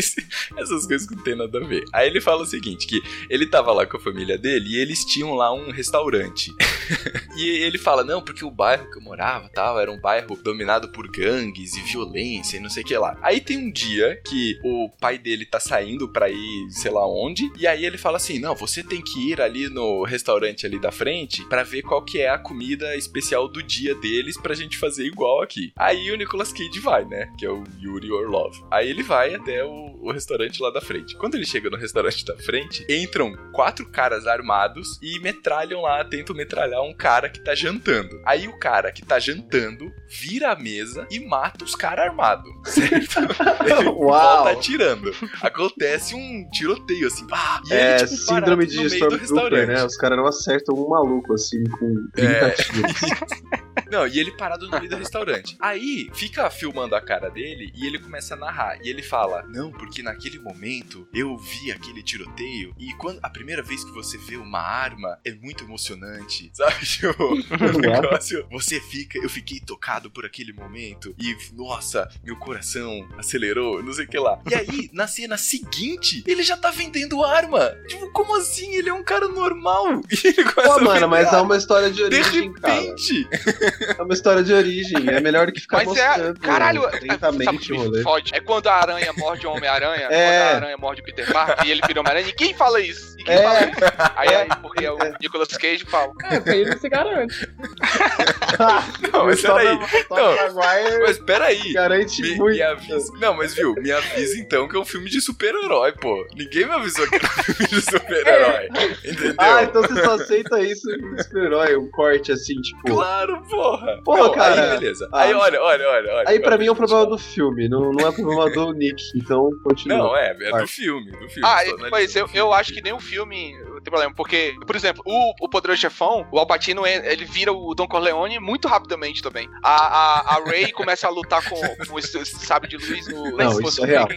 C: Essas coisas que não tem nada a ver. Aí ele fala o seguinte: que ele tava lá com a família dele e eles tinham lá um restaurante. e ele fala: não, porque o bairro que eu morava tal era um bairro dominado por gangues e violência e não sei o que lá. Aí tem um dia que o pai dele tá saindo pra ir, sei lá onde, e aí ele fala assim: não, você tem que ir ali no restaurante ali da frente pra ver qual que é a comida especial do dia deles pra gente fazer igual aqui. Aí o Nicolas Cage vai, né? Que é o Yuri Orlov. Aí ele vai até o, o restaurante lá da frente. Quando ele chega no restaurante da frente, entram quatro caras armados e metralham lá, tentam metralhar um cara que tá jantando. Aí o cara que tá jantando vira a mesa e mata os caras armados, certo? Ele
F: Uau.
C: volta atirando. Acontece um tiroteio assim. e
F: É,
C: ele, tipo,
F: síndrome de Stormtrooper,
C: restaurante.
F: né? Os caras não acertam um maluco assim com 30
C: É.
F: tiros.
C: Não, e ele parado no meio do restaurante. Aí fica filmando a cara dele e ele começa a narrar. E ele fala: Não, porque naquele momento eu vi aquele tiroteio. E quando a primeira vez que você vê uma arma é muito emocionante. Sabe? Tipo, o negócio. Você fica. Eu fiquei tocado por aquele momento. E, nossa, meu coração acelerou, não sei o que lá. E aí, na cena seguinte, ele já tá vendendo arma. Tipo, como assim? Ele é um cara normal. E ele começa
F: Pô, mano, mas é uma história de
C: De
F: origem, cara.
C: repente,
F: É uma história de origem. É melhor do que ficar
E: Mas é.
F: mostrando
E: Caralho, sabe o
F: lentamente
E: fode? É quando a aranha morde o Homem-Aranha,
F: É.
E: quando a aranha morde o Peter Parker e ele vira Homem-Aranha, ninguém fala isso. Ninguém
F: É.
E: fala isso. Aí,
F: É.
E: aí, porque é o Nicolas Cage fala.
D: É, porque ele não se garante.
C: Não, mas
F: Só
C: peraí. Não, mas peraí.
F: garante
C: Me,
F: muito.
C: me avisa. Não, mas viu, me avisa então que é um filme de super-herói, pô. Ninguém me avisou que era um filme de super-herói. Entendeu?
F: Ah, então você só aceita isso em super-herói, um corte assim, tipo.
C: Claro, porra.
F: Porra,
C: Não,
F: cara.
C: Aí, beleza.
F: Ah.
C: Aí, olha, olha, olha. olha
F: Aí pra mim é um
C: eu
F: problema do filme, não, não é problema do Nick, então continua.
C: Não, é, é do filme, do filme.
E: Ah, mas
C: analisando
E: eu,
C: o filme.
E: eu acho que nem o filme tem problema, porque, por exemplo, o, o Poderoso Chefão, o Alpatino, ele vira o Don Corleone muito rapidamente também. A, a, a Ray começa a lutar com, com esse, sabre de luz no
F: Não, isso é real.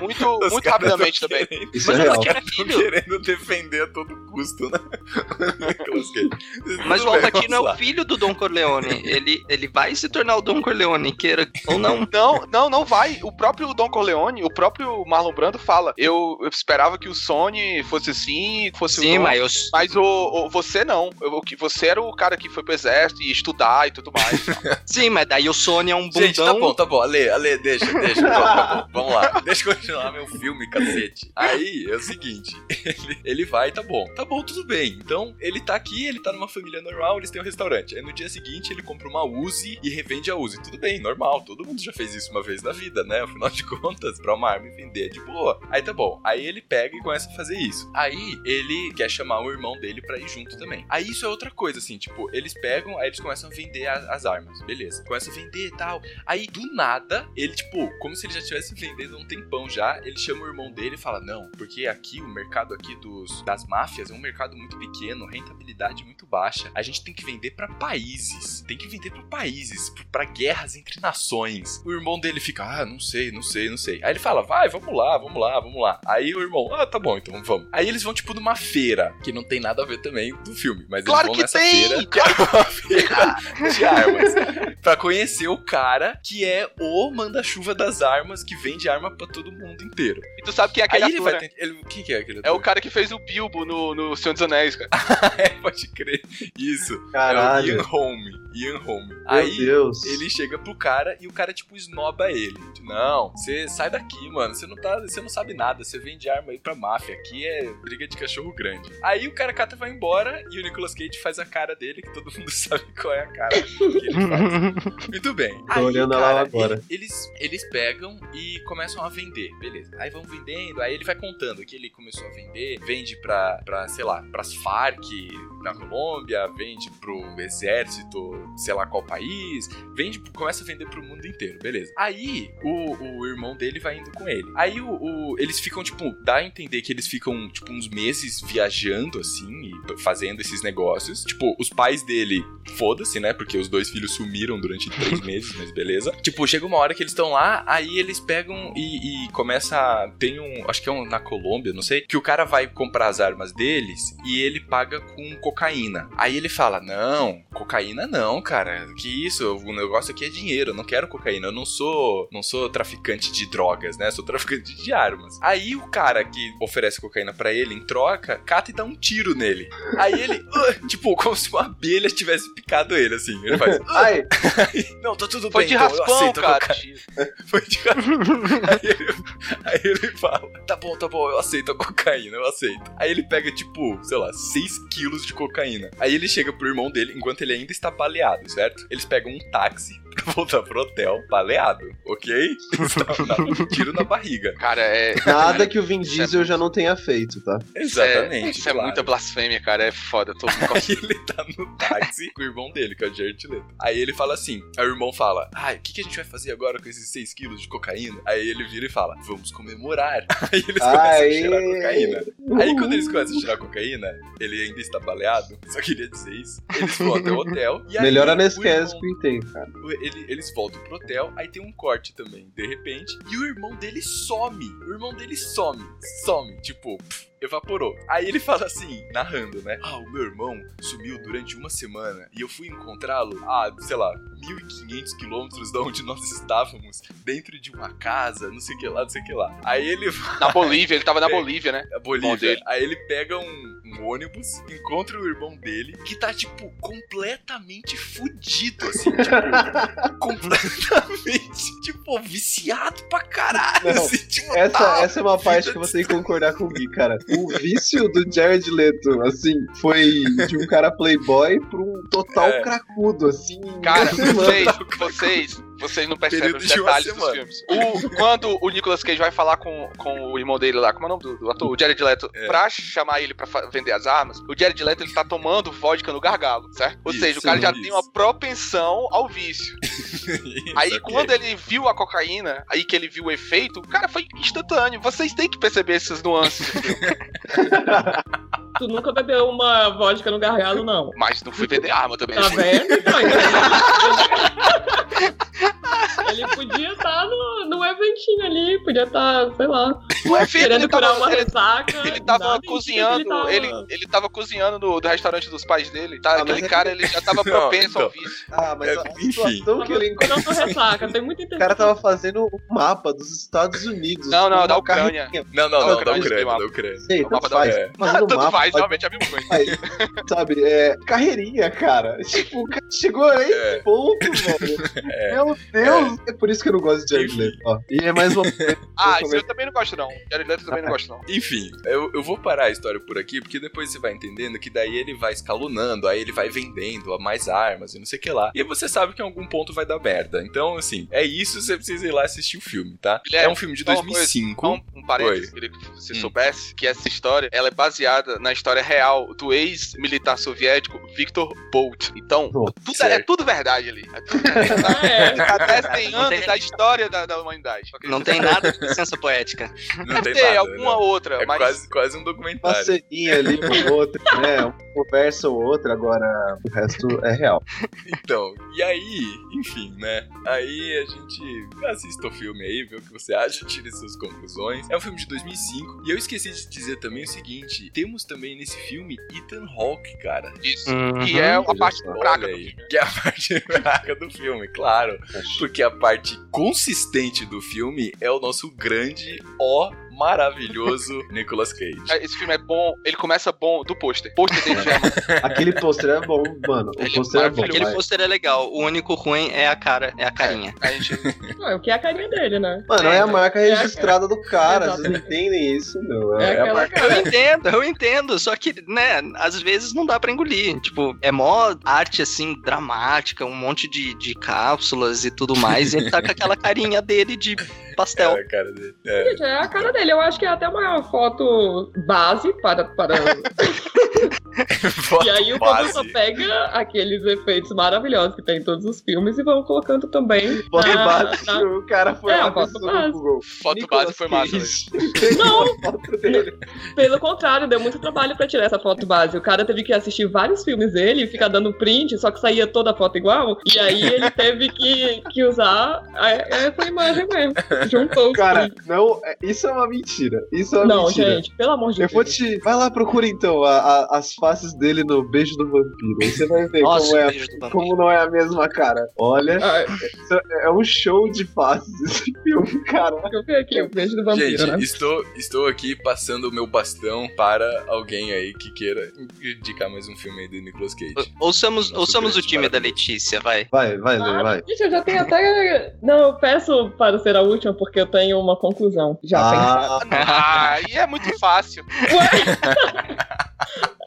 E: Muito,
C: Os
E: muito rapidamente também.
C: querendo-
F: Isso é
B: Mas
F: real.
B: É
C: tão
B: filho.
C: querendo defender a todo custo, né?
B: Mas o Alpatino é o filho do Don Corleone. Ele, ele vai se tornar o Don Corleone, queira ou não.
E: Não, não, não vai. O próprio Don Corleone, o próprio Marlon Brando fala: eu, eu esperava que o Sony fosse assim, fosse
B: Sim, eu,
E: mas o, o- você não. Eu- O que você era o cara que foi pro exército e estudar e tudo mais.
B: sim, mas daí o Sony é um bundão.
C: Gente, tá bom, tá bom. Ale, Ale, deixa, deixa. Tá, tá bom, vamos lá. Deixa eu continuar meu filme, cacete. Aí é o seguinte: ele, ele vai, tá bom. Tá bom, tudo bem. Então, ele tá aqui, ele tá numa família normal, eles têm um restaurante. Aí no dia seguinte ele compra uma Uzi e revende a Uzi. Tudo bem, normal. Todo mundo já fez isso uma vez na vida, né? Afinal de contas, pra uma arma e vender é de boa. Aí tá bom. Aí ele pega e começa a fazer isso. Aí ele quer chamar o irmão dele pra ir junto também. Aí isso é outra coisa, assim, tipo, eles pegam, aí eles começam a vender a- as armas. Beleza. Começam a vender e tal. Aí, do nada, ele, tipo, como se ele já estivesse vendendo há um tempão já, ele chama o irmão dele e fala: Não, porque aqui, o mercado aqui dos, das máfias é um mercado muito pequeno, rentabilidade muito baixa. A gente tem que vender pra países. Tem que vender pra países, p- pra guerras entre nações. O irmão dele fica: Ah, não sei, não sei, não sei. Aí ele fala: Vai, vamos lá, vamos lá, vamos lá. Aí o irmão: Ah, tá bom, então vamos. Aí eles vão, tipo, numa feira, que não tem nada a ver também do filme, mas
E: Claro
C: eles vão nessa
E: tem,
C: feira. uma feira de armas. Pra conhecer o cara que é o manda-chuva das armas que vende arma pra todo mundo inteiro.
E: E tu sabe quem é
C: Aí
E: aquele
C: ele
E: ator,
C: vai
E: né?
C: tentar. Ele, quem que é aquele
E: É o
C: ator?
E: cara que fez o Bilbo no, no Senhor dos Anéis, cara.
C: é, pode crer. Isso. É o
F: Caralho.
C: Ian Holm. Ian Holm.
F: Meu
C: Aí
F: Deus.
C: ele chega pro cara e o cara, tipo, esnoba ele. Não, você sai daqui, mano. Você não tá. Você não sabe nada. Você vende arma aí pra máfia. Aqui é briga de cachorro grande. Aí o cara cata e vai embora e o Nicolas Cage faz a cara dele, que todo mundo sabe qual é a cara que ele faz. Muito bem.
F: Tô olhando ela agora.
C: ele- Eles, eles pegam e começam a vender, beleza. Aí vão vendendo, aí ele vai contando que ele começou a vender, vende pra, pra sei lá, pras Farc na Colômbia, vende pro exército, sei lá qual país, vende, começa a vender pro mundo inteiro, beleza. Aí o, o irmão dele vai indo com ele. Aí o, o- eles ficam, tipo, dá a entender que eles ficam, tipo, uns meses viajando assim e fazendo esses negócios. Tipo, os pais dele, foda-se, né? Porque os dois filhos sumiram durante três meses, mas beleza. Tipo, chega uma hora que eles estão lá, aí eles pegam e, e começa. a- Tem um. Acho que é um na Colômbia, não sei. Que o cara vai comprar as armas deles e ele paga com cocaína. Aí ele fala: Não, cocaína não, cara. Que isso? O negócio aqui é dinheiro. Eu não quero cocaína. Eu não sou. Não sou traficante de drogas, né? Sou traficante de armas. Aí o cara que oferece cocaína pra ele em troca, cata e dá um tiro nele. Aí ele, "Ah", tipo, como se uma abelha tivesse picado ele, assim. Ele faz, "Ah",
F: Ai,
C: não, tá tudo
E: Foi
C: bem,
E: de
C: então eu
E: raspão,
C: aceito a
E: cara.
C: Foi de aí, ele, aí ele fala: Tá bom, tá bom, eu aceito a cocaína, eu aceito. Aí ele pega, tipo, sei lá, 6 quilos de cocaína. Aí ele chega pro irmão dele enquanto ele ainda está baleado, certo? Eles pegam um táxi voltar pro hotel baleado, ok? Dando um tiro na barriga.
E: Cara, é.
F: nada que o Vin
E: é
F: Diesel já não tenha feito, tá?
C: Exatamente.
E: Isso é
C: claro.
E: muita blasfêmia, cara. É foda. Eu tô
C: Aí ele tá no táxi com o irmão dele, que é o Jared Leto. Aí ele fala assim, aí o irmão fala, ah, o que, que a gente vai fazer agora com esses 6 quilos de cocaína? Aí ele vira e fala, vamos comemorar. Aí eles começam a
F: Aê.
C: cheirar cocaína. Aí quando eles começam a cheirar cocaína, ele ainda está baleado, só queria dizer isso. Eles vão até o hotel. E aí,
F: Melhor
C: o
F: anestésico
C: irmão-
F: que tem, cara.
C: Ele- eles voltam pro hotel, aí tem um corte também, de repente, e o irmão dele some. O irmão dele some, some, tipo, pff, evaporou. Aí ele fala assim, narrando, né? Ah, o meu irmão sumiu durante uma semana e eu fui encontrá-lo a, sei lá, 1500 quilômetros de onde nós estávamos, dentro de uma casa, não sei o que lá, não sei o que lá. Aí ele
E: Na Bolívia, ele tava na Bolívia, né?
C: Bolívia.
E: dele.
C: Aí ele pega um, um ônibus, encontra o irmão dele, que tá, tipo, completamente fudido, assim, tipo, completamente, tipo, viciado pra caralho.
F: Não,
C: assim, tipo,
F: Essa,
C: tá,
F: essa é uma parte que você tem que concordar comigo, cara. O vício do Jared Leto, assim, foi de um cara playboy pra um total
C: É.
F: cracudo, assim.
E: Cara, vocês, vocês, vocês não percebem os
C: de
E: detalhes dos filmes. O, quando o Nicolas Cage vai falar com, com o irmão dele lá, como é o nome do, do ator? O Jared Leto,
C: É.
E: pra chamar ele pra vender as armas, o Jared Leto ele tá tomando vodka no gargalo, certo? Ou
C: Isso,
E: seja, o cara já
C: isso.
E: tem uma propensão ao vício. Aí
C: ok.
E: quando ele viu a cocaína, aí que ele viu o efeito, o cara foi instantâneo. Vocês têm que perceber essas nuances do filme.
D: Tu nunca bebeu uma vodka no gargalo, não.
E: Mas não fui vender arma também.
D: Tá vendo? Então, ele podia estar no, num eventinho ali, podia estar, sei lá,
E: O efeito
D: querendo
E: ele
D: curar
E: tava,
D: uma
E: ele,
D: ressaca.
E: ele tava cozinhando,
D: que
E: ele, ele, tava cozinhando no, do restaurante dos pais dele. Tá?
F: Ah,
E: Aquele
F: mas é
E: cara, ele já tava
C: Não,
E: propenso ao
C: então.
E: vício.
F: Ah, mas
C: É,
F: a
C: enfim.
F: situação que ele
D: Tava curando ressaca, tem muita
F: O cara tava fazendo um mapa dos Estados Unidos.
E: Não, não, da Ucrânia.
F: carrinha.
C: Não, não,
E: Não,
C: não,
E: não,
C: da
E: não,
C: Ucrânia,
E: não.
C: da Ucrânia.
F: Sei,
E: O mapa da
F: faz.
C: é.
F: Fazendo
E: Tanto
F: mapa, pode-
E: realmente é a mesma coisa.
F: Aí, sabe, é carreirinha, cara. Tipo, o cara chegou a esse
C: É.
F: ponto, velho.
C: É.
F: Meu Deus. É. por isso que eu não gosto de Jared. Leto, ó. E é mais uma
E: Ah,
F: eu
E: isso eu também não gosto, não. Jared Leto também não gosto, não.
C: Enfim, eu, eu vou parar a história por aqui, porque depois você vai entendendo que daí ele vai escalonando, aí ele vai vendendo mais armas e não sei o que lá. E aí você sabe que em algum ponto vai dar merda. Então, assim, é isso, você precisa ir lá assistir o filme, tá?
E: Guilherme,
C: é um filme de
E: só uma coisa,
C: 2005.
E: Só um, um parênteses, queria que você
C: Hum.
E: soubesse que essa história ela é baseada na história real do ex-militar soviético Viktor Bolt. Então,
F: Pô,
E: tudo é, é tudo verdade ali. É tudo verdade.
D: Ah, é.
E: Há 100
B: Não
E: anos
B: tem-
E: da história da, da humanidade.
B: Não tem nada de licença poética.
C: Não
E: Deve
C: tem
E: ter
C: nada,
E: alguma
C: né?
E: outra,
C: É
E: mas
C: quase, quase um
F: Uma
C: documentário.
F: ceninha ali com outra, né? Uma conversa ou outra, agora o resto é real.
C: Então, e aí, enfim, né? Aí a gente assista o filme aí, vê o que você acha, tire suas conclusões. É um filme de 2005. E eu esqueci de dizer também o seguinte: temos também nesse filme Ethan Hawke, cara.
E: isso.
B: Uhum.
E: Que é uma
F: olha
E: parte fraca do filme.
C: que é a parte fraca do filme, claro. Porque a parte consistente do filme é o nosso grande, ó, maravilhoso Nicolas Cage.
E: Esse filme é bom, ele começa bom do pôster. Pôster dele já é
F: Aquele pôster é bom, mano. O
E: é
F: pôster é bom.
B: Aquele pôster é legal. O único ruim é a cara, é a carinha.
E: A gente.
D: Não, o que é a carinha dele, né?
F: Mano, é a marca
D: É,
F: registrada do cara. Vocês não
D: Exatamente.
F: entendem isso, meu.
D: É
F: É, a
D: aquela
F: marca.
B: Eu entendo, eu entendo. Só que, né, às vezes não dá pra engolir. Tipo, é mó arte, assim, dramática, um monte de, de cápsulas e tudo mais. e ele tá com aquela carinha dele de pastel.
C: É a cara dele. É.
D: Gente, é a cara dele. Eu acho que é até uma foto base para. para... E aí o só pega aqueles efeitos maravilhosos que tem em todos os filmes e vão colocando também.
F: Foto
D: na-
F: base,
D: na-
F: o cara foi
D: É,
F: lá
D: a foto base.
F: no Google.
E: Foto
F: Nicolas
E: base foi massa.
D: Não. Pelo contrário, deu muito trabalho pra tirar essa foto base. O cara teve que assistir vários filmes dele e ficar dando print, só que saía toda a foto igual. E aí ele teve que, que usar essa imagem mesmo. Juntou
F: Cara, não, é- isso é uma mentira. Isso é uma
D: Não,
F: mentira.
D: gente, pelo amor de
F: Eu vou
D: Deus.
F: te. Vai lá, procura então a- a- as faces dele no Beijo do Vampiro. Aí Você vai ver
B: Nossa,
F: como, é, como não é a mesma cara. Olha,
D: Ah,
F: isso é é um show de faces esse filme, cara.
D: eu vi aqui o beijo do vampiro,
C: Gente,
D: né?
C: estou, estou aqui passando o meu bastão para alguém aí que queira indicar mais um filme aí do Nicolas Cage.
B: Ouçamos,
C: Nosso
B: ouçamos o time da. Letícia, vai.
F: Vai, vai,
D: Ah,
F: vai.
D: Gente, eu já tenho até. Não, eu peço para ser a última porque eu tenho uma conclusão já.
F: Ah,
E: Ah, aí é muito fácil.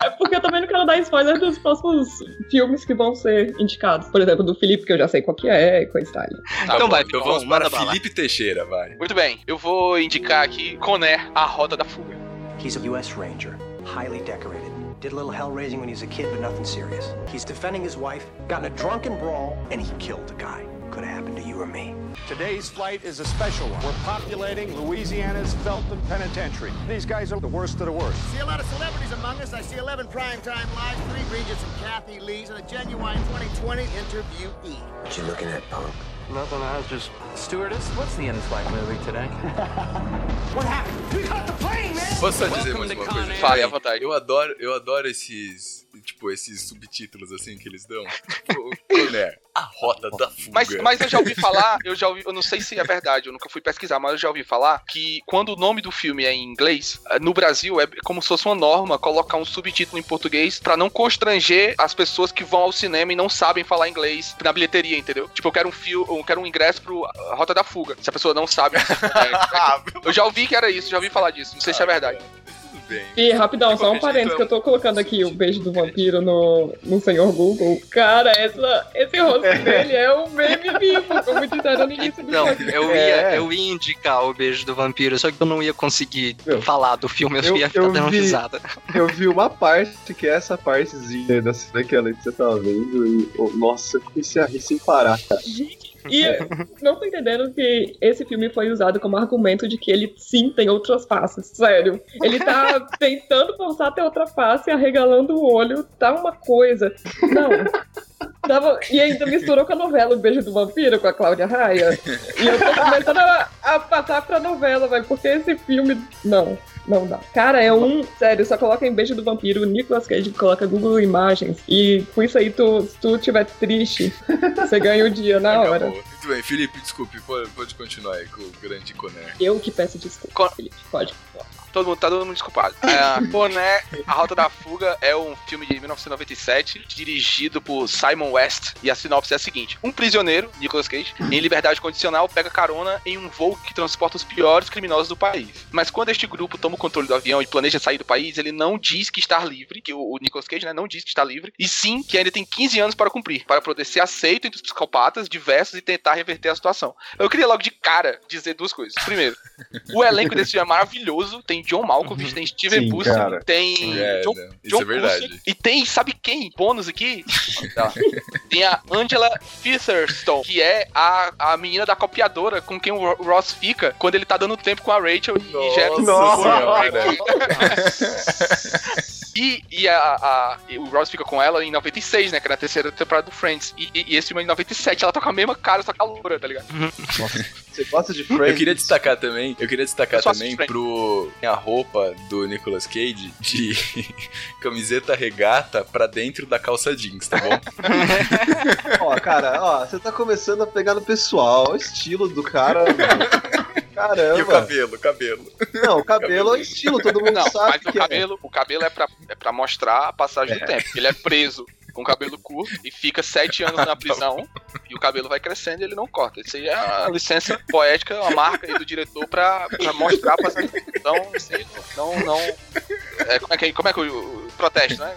D: É porque eu também não quero dar spoiler dos próximos filmes que vão ser indicados. Por exemplo, do Felipe, que eu já sei qual que é, e coisa e tal.
C: Tá
B: Então
C: bom,
B: vai,
C: então
B: Filipão,
C: vamos para
B: bala.
C: Felipe Teixeira, vai.
E: Muito bem, eu vou indicar aqui Conner, a Rota da Fuga.
I: He's a U.S. Ranger, highly decorated. Did a little hell raising when he was a kid, but nothing serious. He's defending his wife, got in a drunken brawl, and he killed a guy. Could have happened to you or me.
G: Today's flight is a special one. We're populating Louisiana's Felton Penitentiary. These guys are the worst of the worst.
J: I See a lot of celebrities among us. I see 11 primetime lives, three Regents and Kathy Lees, and a genuine 2020 interviewee.
I: What you looking at, punk?
K: Nothing, I was just... Stewardess, what's the in-flight movie today?
J: What happened? We caught the plane, man!
C: Posso só dizer mais
K: Welcome to
C: uma
K: Con
C: coisa?
K: Air.
E: Fale à vontade.
C: Eu adoro, eu adoro esses, tipo, esses subtítulos assim que eles dão. Tipo, Conner, A Rota da Fuga.
E: Mas, mas eu já ouvi falar, eu já ouvi, eu não sei se é verdade, eu nunca fui pesquisar, mas eu já ouvi falar que quando o nome do filme é em inglês, eh, no Brasil é como se fosse uma norma colocar um subtítulo em português pra não constranger as pessoas que vão ao cinema e não sabem falar inglês na bilheteria, entendeu? Tipo, eu quero um fio, eu quero um ingresso pro Rota da Fuga. Se a pessoa não sabe. é, eu já ouvi que era isso, já ouvi falar disso. Não sei se é verdade.
C: Bem.
D: E rapidão, só um parênteses que eu tô colocando aqui o beijo do vampiro no, no senhor Google. Cara, essa, esse rosto dele é um meme vivo, como disseram no início do
B: Não,
D: podcast.
B: eu
F: É.
B: ia, eu ia indicar o beijo do vampiro, só que eu não ia conseguir
F: Meu,
B: falar do filme, eu,
F: eu-
B: ia ficar
F: eu
B: dando
F: vi-
B: risada.
F: Eu vi uma parte, que é essa partezinha da cena que a Letícia tava vendo, e, oh, nossa, eu comecei a rir sem parar, cara.
D: E não tô entendendo que esse filme foi usado como argumento de que ele sim tem outras faces. Sério. Ele tá tentando forçar até outra face, arregalando o olho, tá uma coisa. Não. Tava, e ainda misturou com a novela O Beijo do Vampiro, com a Cláudia Raia. E eu tô começando a, a passar pra novela, velho, porque esse filme. Não. Não dá. Cara, é um. Sério, só coloca em Beijo do Vampiro, Nicolas Cage, coloca Google Imagens. E com isso aí, tu, se tu estiver triste, você ganha o dia na hora.
C: Acabou. Muito bem, Felipe, desculpe, pode, pode continuar aí com o grande Coné.
D: Eu que peço desculpa,
E: Co-
D: Felipe. Pode.
E: Todo mundo, tá todo mundo desculpado. É, Boné, A Rota da Fuga é um filme de 1997, dirigido por Simon West, e a sinopse é a seguinte: Um prisioneiro, Nicolas Cage, em liberdade condicional, pega carona em um voo que transporta os piores criminosos do país. Mas quando este grupo toma o controle do avião e planeja sair do país, ele não diz que está livre, que o, o Nicolas Cage né, não diz que está livre, e sim que ainda tem 15 anos para cumprir, para poder ser aceito entre os psicopatas diversos e tentar reverter a situação. Eu queria logo de cara dizer duas coisas. Primeiro, o elenco desse filme é maravilhoso. Tem John Malkovich, tem Steven
F: cara.
E: tem
C: É,
E: John,
C: não, isso
E: John
C: é verdade.
E: Cusack, e tem, sabe quem? Bônus aqui? Tá. tem a Angela Featherstone, que é a, a menina da copiadora com quem o Ro- Ross fica quando ele tá dando tempo com a Rachel e gera
F: Nossa.
E: E, e a, a- e o Ross fica com ela em 96, né? Que é na terceira temporada do Friends. E, e- e esse filme é em 97, ela tá com a mesma cara, só que a loura, tá ligado?
F: Você gosta de Friends?
C: Eu queria destacar também, eu queria destacar
E: Eu
C: também pro a roupa do Nicolas Cage de camiseta regata pra dentro da calça jeans, tá bom?
F: Ó, cara, ó, você tá começando a pegar no pessoal, o estilo do cara. Caramba.
C: E o cabelo, o cabelo.
F: Não, o cabelo é o estilo, todo mundo
E: Não,
F: sabe
E: mas o
F: é.
E: cabelo, o cabelo é pra, é pra mostrar a passagem do tempo. Ele é preso com cabelo curto e fica sete anos na prisão e o cabelo vai crescendo e ele não corta. Isso aí é a licença poética, uma marca aí do diretor pra, pra mostrar a tempo. Então, isso aí não. não é, como, é que, como é que o, o protesto, né?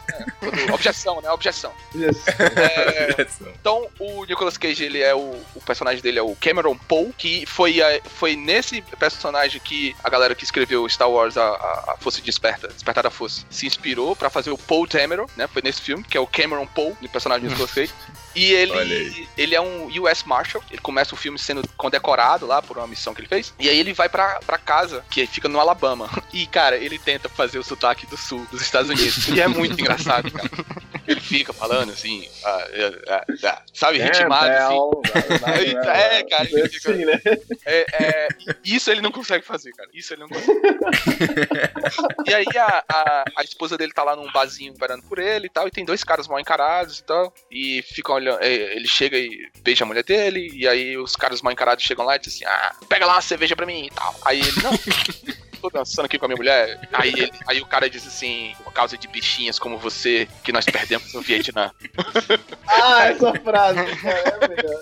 E: É, objeção, né? Objeção. É, então, o Nicolas Cage, ele é o, o personagem dele é o Cameron Poe, que foi, a- foi nesse personagem que a galera que escreveu Star Wars, a, a, a Força Desperta, Despertar da Força, se inspirou pra fazer o Poe Dameron, né? Foi nesse filme, que é o Cameron Poe, o personagem do Nicolas Cage. E ele, ele é um US Marshal. Ele começa o filme sendo condecorado lá por uma missão que ele fez. E aí ele vai pra, pra casa, que fica no Alabama. E, cara, ele tenta fazer o sotaque do sul dos Estados Unidos. E é muito engraçado, cara. Ele fica falando assim, ah, ah, ah, ah, sabe, ritmado assim. É, cara, ele fica-
F: assim, né?
E: É, é, isso ele não consegue fazer, cara. Isso ele não consegue. e aí a, a, a esposa dele tá lá num barzinho esperando por ele e tal, e tem dois caras mal encarados e tal, e ficam olhando. É, Ele chega e beija a mulher dele, e aí os caras mal encarados chegam lá e dizem assim: Ah, pega lá uma cerveja pra mim e tal. Aí ele, não. Tô dançando aqui com a minha mulher. Aí, ele, aí o cara diz assim: por causa de bichinhas como você, que nós perdemos no Vietnã.
F: Ah, essa frase, cara, é melhor.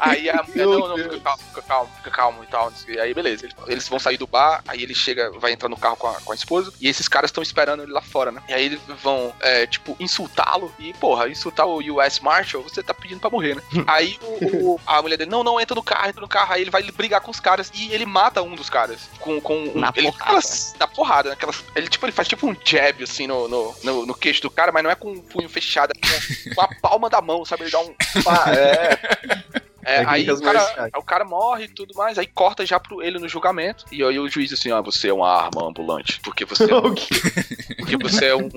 E: Aí a mulher, não, não, fica calmo, fica calmo, fica calmo e tal. quê. Aí beleza, eles, eles vão sair do bar, aí ele chega, vai entrar no carro com a, com a esposa, e esses caras estão esperando ele lá fora, né? E aí eles vão, é, tipo, insultá-lo, e porra, insultar o US Marshal, você tá pedindo pra morrer, né? Aí o, o- a mulher dele, não, não, entra no carro, entra no carro, aí ele vai brigar com os caras, e ele mata um dos caras, com, com um,
B: Na
E: ele,
B: porrada.
E: aquelas- na porrada, né? Aquelas, ele, tipo, ele faz tipo um jab, assim, no, no, no, no queixo do cara, mas não é com o punho fechado, é com, com a palma da mão, sabe? Ele dá um,
F: Ah, é.
E: é, aí o cara, o cara morre e tudo mais, aí corta já pro ele no julgamento. E aí o juiz assim, ah, você é uma arma ambulante. Porque você é um, porque você é um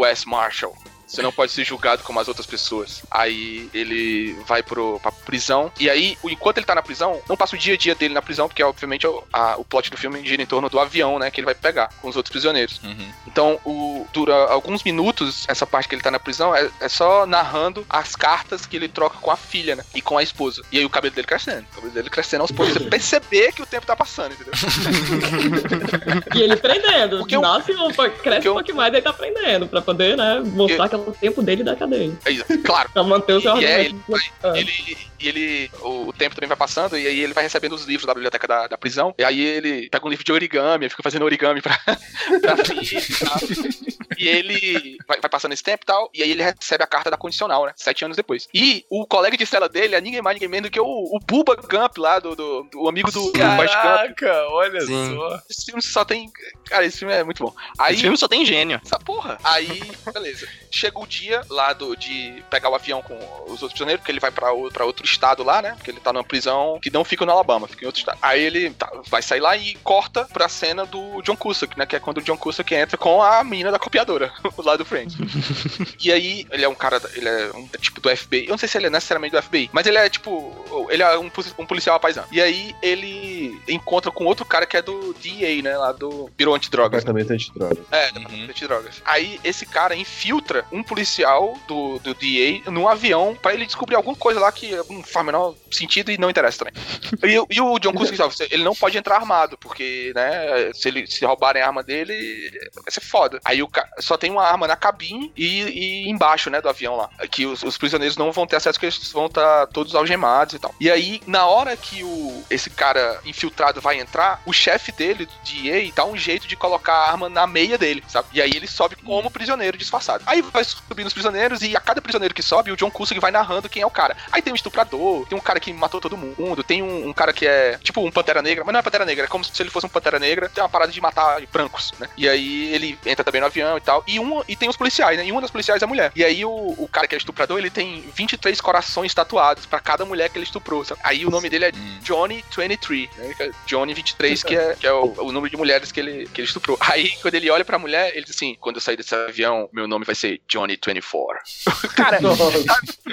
E: US Marshal. Você não pode ser julgado como as outras pessoas. Aí ele vai pro, pra prisão. E aí, enquanto ele tá na prisão, não passa o dia a dia dele na prisão, porque obviamente o, a- o plot do filme gira em torno do avião, né? Que ele vai pegar com os outros prisioneiros. Então, o, dura alguns minutos, essa parte que ele tá na prisão, é, é só narrando as cartas que ele troca com a filha, né? E com a esposa. E aí o cabelo dele crescendo. O cabelo dele crescendo aos poucos. Você perceber que o tempo tá passando, entendeu?
D: E ele prendendo.
E: Porque eu-
D: um, po- cresce
E: eu-
D: um pouquinho mais e ele tá prendendo. Pra poder, né, mostrar que é o tempo dele da cadeia.
E: É isso, claro.
D: Pra manter o seu
E: E é,
D: argumento. Ah.
E: ele, e ele, o, o tempo também vai passando, e aí ele vai recebendo os livros da biblioteca da, da prisão, e aí ele pega um livro de origami, fica fazendo origami pra, pra filha e. E ele vai, vai passando esse tempo e tal, e aí ele recebe a carta da condicional, né? Sete anos depois. E o colega de cela dele é ninguém mais, ninguém menos do que o, o Bubba Gump lá, do, do, do amigo do.
C: Caraca, olha
B: Sim.
C: só.
E: Esse filme só tem. Cara, esse filme é muito bom. Aí,
B: Esse filme só tem gênio.
E: essa porra. Aí, beleza. Chega o dia lá do, de pegar o avião com os outros prisioneiros, porque ele vai pra outro estado lá, né? Porque ele tá numa prisão que não fica no Alabama, fica em outro estado. Aí ele tá, vai sair lá e corta pra cena do John Cusack, né? Que é quando o John Cusack entra com a menina da copiadora, lá do Friends. e aí, ele é um cara, ele é um tipo do FBI. Eu não sei se ele é necessariamente do FBI, mas ele é tipo, ele é um, um policial paisano. E aí, ele encontra com outro cara que é do DEA, né? Lá do Biro Antidrogas.
F: Departamento antidroga.
E: É, departamento de drogas. Aí esse cara infiltra um policial do, do DA num avião pra ele descobrir alguma coisa lá que não faz o menor sentido e não interessa também. e, e o John Cusack, ele não pode entrar armado, porque, né, se, ele, se roubarem a arma dele, vai ser foda. Aí o só tem uma arma na cabine e, e embaixo, né, do avião lá. Que os, os prisioneiros não vão ter acesso, porque eles vão estar todos algemados e tal. E aí, na hora que o, esse cara infiltrado vai entrar, o chefe dele, do DA, dá um jeito de colocar a arma na meia dele, sabe? E aí ele sobe como prisioneiro disfarçado. Aí vai subindo os prisioneiros e a cada prisioneiro que sobe, o John Cusack vai narrando quem é o cara. Aí tem um estuprador, tem um cara que matou todo mundo, tem um, um cara que é tipo um Pantera Negra, mas não é Pantera Negra, é como se ele fosse um Pantera Negra, tem uma parada de matar brancos, né? E aí ele entra também no avião e tal. E, um, e tem os policiais, né? E uma das policiais é mulher. E aí o, o cara que é estuprador, ele tem 23 corações tatuados pra cada mulher que ele estuprou, sabe? Aí o nome dele é Johnny 23, né? É Johnny 23, que é, que é o, o número de mulheres que ele, que ele estuprou. Aí quando ele olha pra mulher, ele diz assim: quando eu sair desse avião, meu nome vai ser Johnny 24. cara,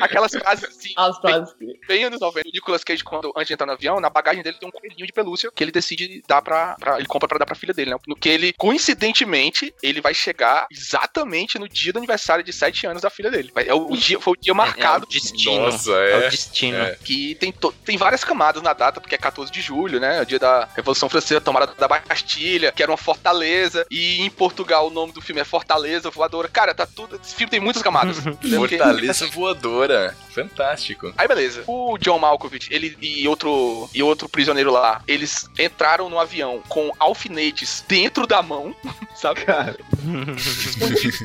E: aquelas frases assim.
D: As frases.
E: Bem anos 90. O Nicolas Cage, quando, antes de entrar no avião, na bagagem dele tem um coelhinho de pelúcia que ele decide dar pra. pra- ele compra pra dar pra filha dele, né? No que ele, coincidentemente, ele vai chegar exatamente no dia do aniversário de 7 anos da filha dele. É o, o dia, foi o dia marcado.
B: É o destino.
C: Nossa,
B: É
C: é.
B: o destino.
C: É.
E: Que tem, to- tem várias camadas na data, porque é 14 de julho, né? É o dia da Revolução Francesa, tomada da Bastilha, que era uma fortaleza. E em Portugal o nome do filme é Fortaleza Voadora. Cara, tá tudo. Esse filme tem muitas camadas.
C: Fortaleza voadora. Fantástico.
E: Aí beleza. O John Malkovich, ele e outro e outro prisioneiro lá, eles entraram no avião com alfinetes dentro da mão, sabe?
F: Cara,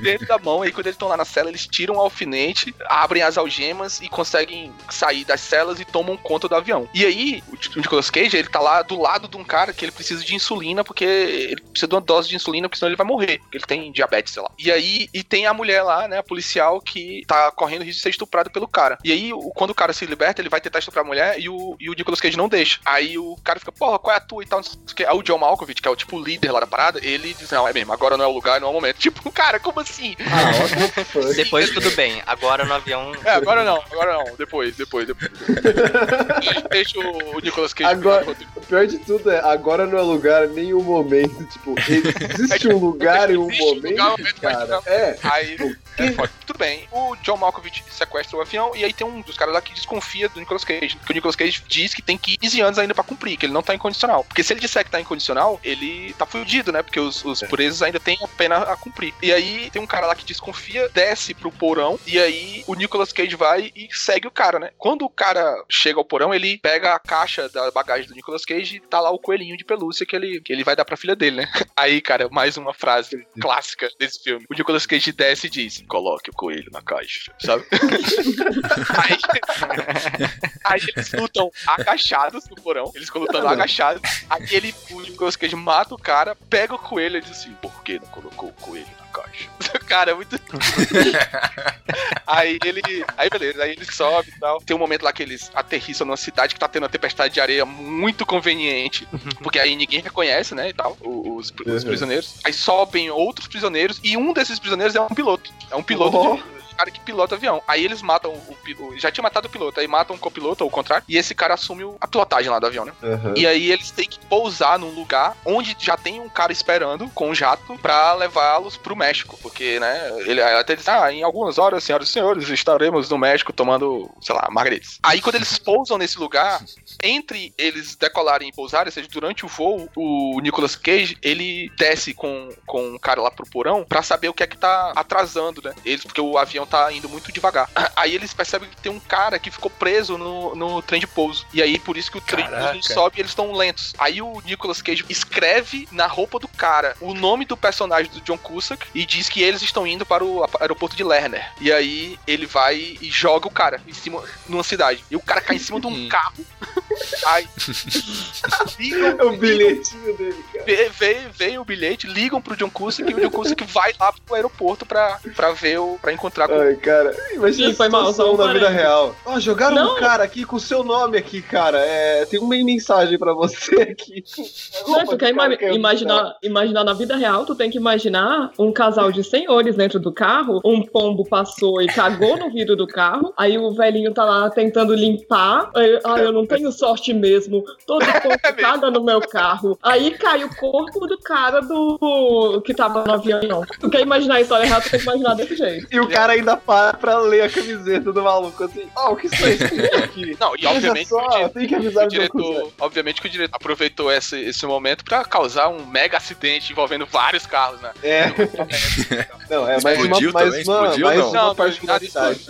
E: dentro da mão. Aí quando eles estão lá na cela, eles tiram o alfinete, abrem as algemas e conseguem sair das celas e tomam conta do avião. E aí, o Nicolas Cage, ele tá lá do lado de um cara que ele precisa de insulina, porque ele precisa de uma dose de insulina, porque senão ele vai morrer, porque ele tem diabetes, sei lá. E aí, e tem a mulher lá, né, a policial, que tá correndo risco de ser estuprada pelo cara. E aí, o- quando o cara se liberta, ele vai tentar estuprar a mulher e o, e o Nicolas Cage não deixa. Aí o cara fica, porra, qual é a tua e tal, não sei o que. Aí o John Malkovich, que é o tipo líder lá da parada, ele diz, não, é mesmo, agora não é o lugar, não é o momento. Tipo, cara, como assim?
F: ah?
B: Depois tudo bem. Agora no avião.
E: É, agora não, agora não, depois, depois, depois. Deixa- Deixa o Nicolas Cage.
F: Agora- O pior de tudo é, agora não é lugar nem um momento. Tipo, existe um lugar e um momento,
E: lugar, um momento,
F: cara. É.
E: Aí, é foda. tudo bem. O John Malkovich sequestra o avião e aí tem um dos caras lá que desconfia do Nicolas Cage. Que o Nicolas Cage diz que tem 15 anos ainda pra cumprir, que ele não tá incondicional. Porque se ele disser que tá incondicional, ele tá fudido, né? Porque os, os presos ainda têm a pena a cumprir. E aí tem um cara lá que desconfia, desce pro porão e aí o Nicolas Cage vai e segue o cara, né? Quando o cara chega ao porão, ele pega a caixa da bagagem do Nicolas Cage e tá lá o coelhinho de pelúcia que ele, que ele vai dar pra filha dele, né? Aí, cara, mais uma frase clássica desse filme. O Nicolas Cage desce e diz: coloque o coelho na caixa, sabe? aí, aí eles lutam agachados no porão. Eles lutando agachados. Aí ele, o mata o cara, pega o coelho e diz assim: por que não colocou o coelho na caixa? cara, é muito. aí ele. Aí beleza, aí ele sobe e tal. Tem um momento lá que eles aterrissam numa cidade que tá tendo uma tempestade de areia muito conveniente. Porque aí ninguém reconhece, né? E tal, os, os
F: Uhum.
E: prisioneiros. Aí sobem outros prisioneiros e um desses prisioneiros é um piloto. É um piloto
F: Oh.
E: de, cara que pilota o avião. Aí eles matam o, piloto. Já tinha matado o piloto, aí matam o copiloto, ou o contrário. E esse cara assume o- a pilotagem lá do avião, né?
F: Aham.
E: E aí eles têm que pousar num lugar onde já tem um cara esperando com um jato pra levá-los pro México. Porque, né, ele até diz, ah, em algumas horas, senhoras e senhores, estaremos no México tomando, sei lá, margaritas. Aí quando eles pousam nesse lugar, entre eles decolarem e pousarem, ou seja, durante o voo, o Nicolas Cage, ele desce com, com um cara lá pro porão pra saber o que é que tá atrasando, né? Eles, porque o avião tá indo muito devagar. Aí eles percebem que tem um cara que ficou preso no, no trem de pouso. E aí, por isso que o trem de pouso sobe e eles estão lentos. Aí o Nicolas Cage escreve na roupa do cara o nome do personagem do John Cusack e diz que eles estão indo para o aeroporto de Lerner. E aí ele vai e joga o cara em cima, numa cidade. E o cara cai em cima de um carro. Aí. ligam,
F: É o bilhetinho dele, cara.
E: Veio, veio o bilhete, ligam pro John Cusack e o John Cusack vai lá pro aeroporto pra, pra ver o. pra encontrar com
F: Ai, cara, imagina
D: Sim, foi mal, só um
F: na vida real. Ó, jogaram
D: Não.
F: um cara aqui com o seu nome aqui, cara. É, tem uma mensagem pra você aqui.
D: Não, tu quer ima-
F: do
D: imaginar, imaginar na vida real, tu tem que imaginar um casal de senhores dentro do carro, um pombo passou e cagou no vidro do carro, aí o velhinho tá lá tentando limpar, aí, ah, eu não tenho sorte mesmo, todo pombo caga no meu carro. Aí cai o corpo do cara do que tava no avião. Tu quer imaginar a história errada, tu tem que imaginar desse jeito.
F: E o cara ainda para pra ler a camiseta do maluco assim. Ó, o que está escrito aqui?
E: Não, e obviamente
F: só,
E: que
F: tem que avisar
E: o diretor, obviamente que o diretor aproveitou esse, esse momento pra causar um mega acidente envolvendo vários carros, né?
F: É. Não, é mais uma, mais uma,
C: Explodiu,
F: mais
C: não?
F: uma
E: Não,
F: particularidade.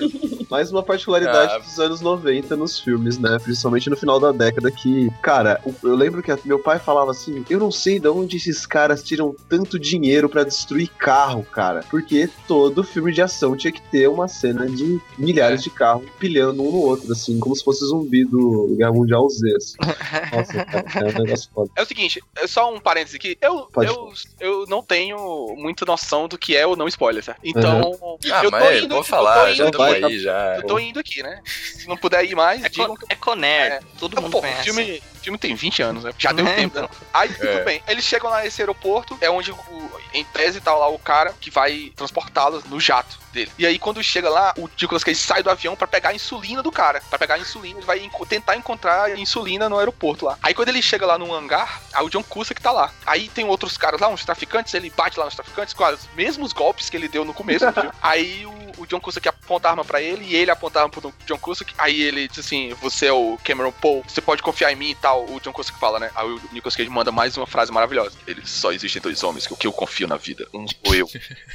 F: mais uma particularidade
C: Ah.
F: dos anos 90 nos filmes, né? Principalmente no final da década que, cara, eu lembro que meu pai falava assim, eu não sei de onde esses caras tiram tanto dinheiro pra destruir carro, cara. Porque todo filme de ação tinha que ter uma cena de milhares de carros pilhando um no outro, assim, como se fosse zumbi do Guerra Mundial Z. assim. Nossa, cara, é um negócio foda.
E: É o seguinte, é só um parênteses aqui. Eu,
F: Pode
E: eu, eu não tenho muita noção do que é ou não spoiler, tá? Então,
C: Ah,
E: eu tô
C: mas
E: indo,
C: vou falar,
E: tô
C: já
F: tá-
C: aí, já.
E: eu tô indo aqui, né? Se não puder ir mais,
B: É,
E: digam
B: co é Conner, todo mundo
E: Pô, o
B: conhece.
E: filme, filme tem 20 anos, né? Já deu
B: É,
E: tempo.
B: então.
E: Aí, tudo
C: É.
E: bem. Eles chegam lá nesse aeroporto, é onde, o- em tese, tá lá o cara que vai transportá-los no jato dele. E aí, quando chega lá, o Nicolas Cage sai do avião pra pegar a insulina do cara. Pra pegar a insulina, ele vai enco- tentar encontrar insulina no aeroporto lá. Aí, quando ele chega lá num hangar, aí o John Cusack tá lá. Aí tem outros caras lá, uns traficantes, ele bate lá nos traficantes com os mesmos golpes que ele deu no começo. Aí o, o John Cusack aponta a arma pra ele e ele aponta a arma pro John Cusack. Aí ele diz assim: Você é o Cameron Poe, você pode confiar em mim e tal. O John Cusack fala, né? Aí o Nicolas Cage manda mais uma frase maravilhosa: Ele só existem dois homens que eu confio na vida. Um sou eu,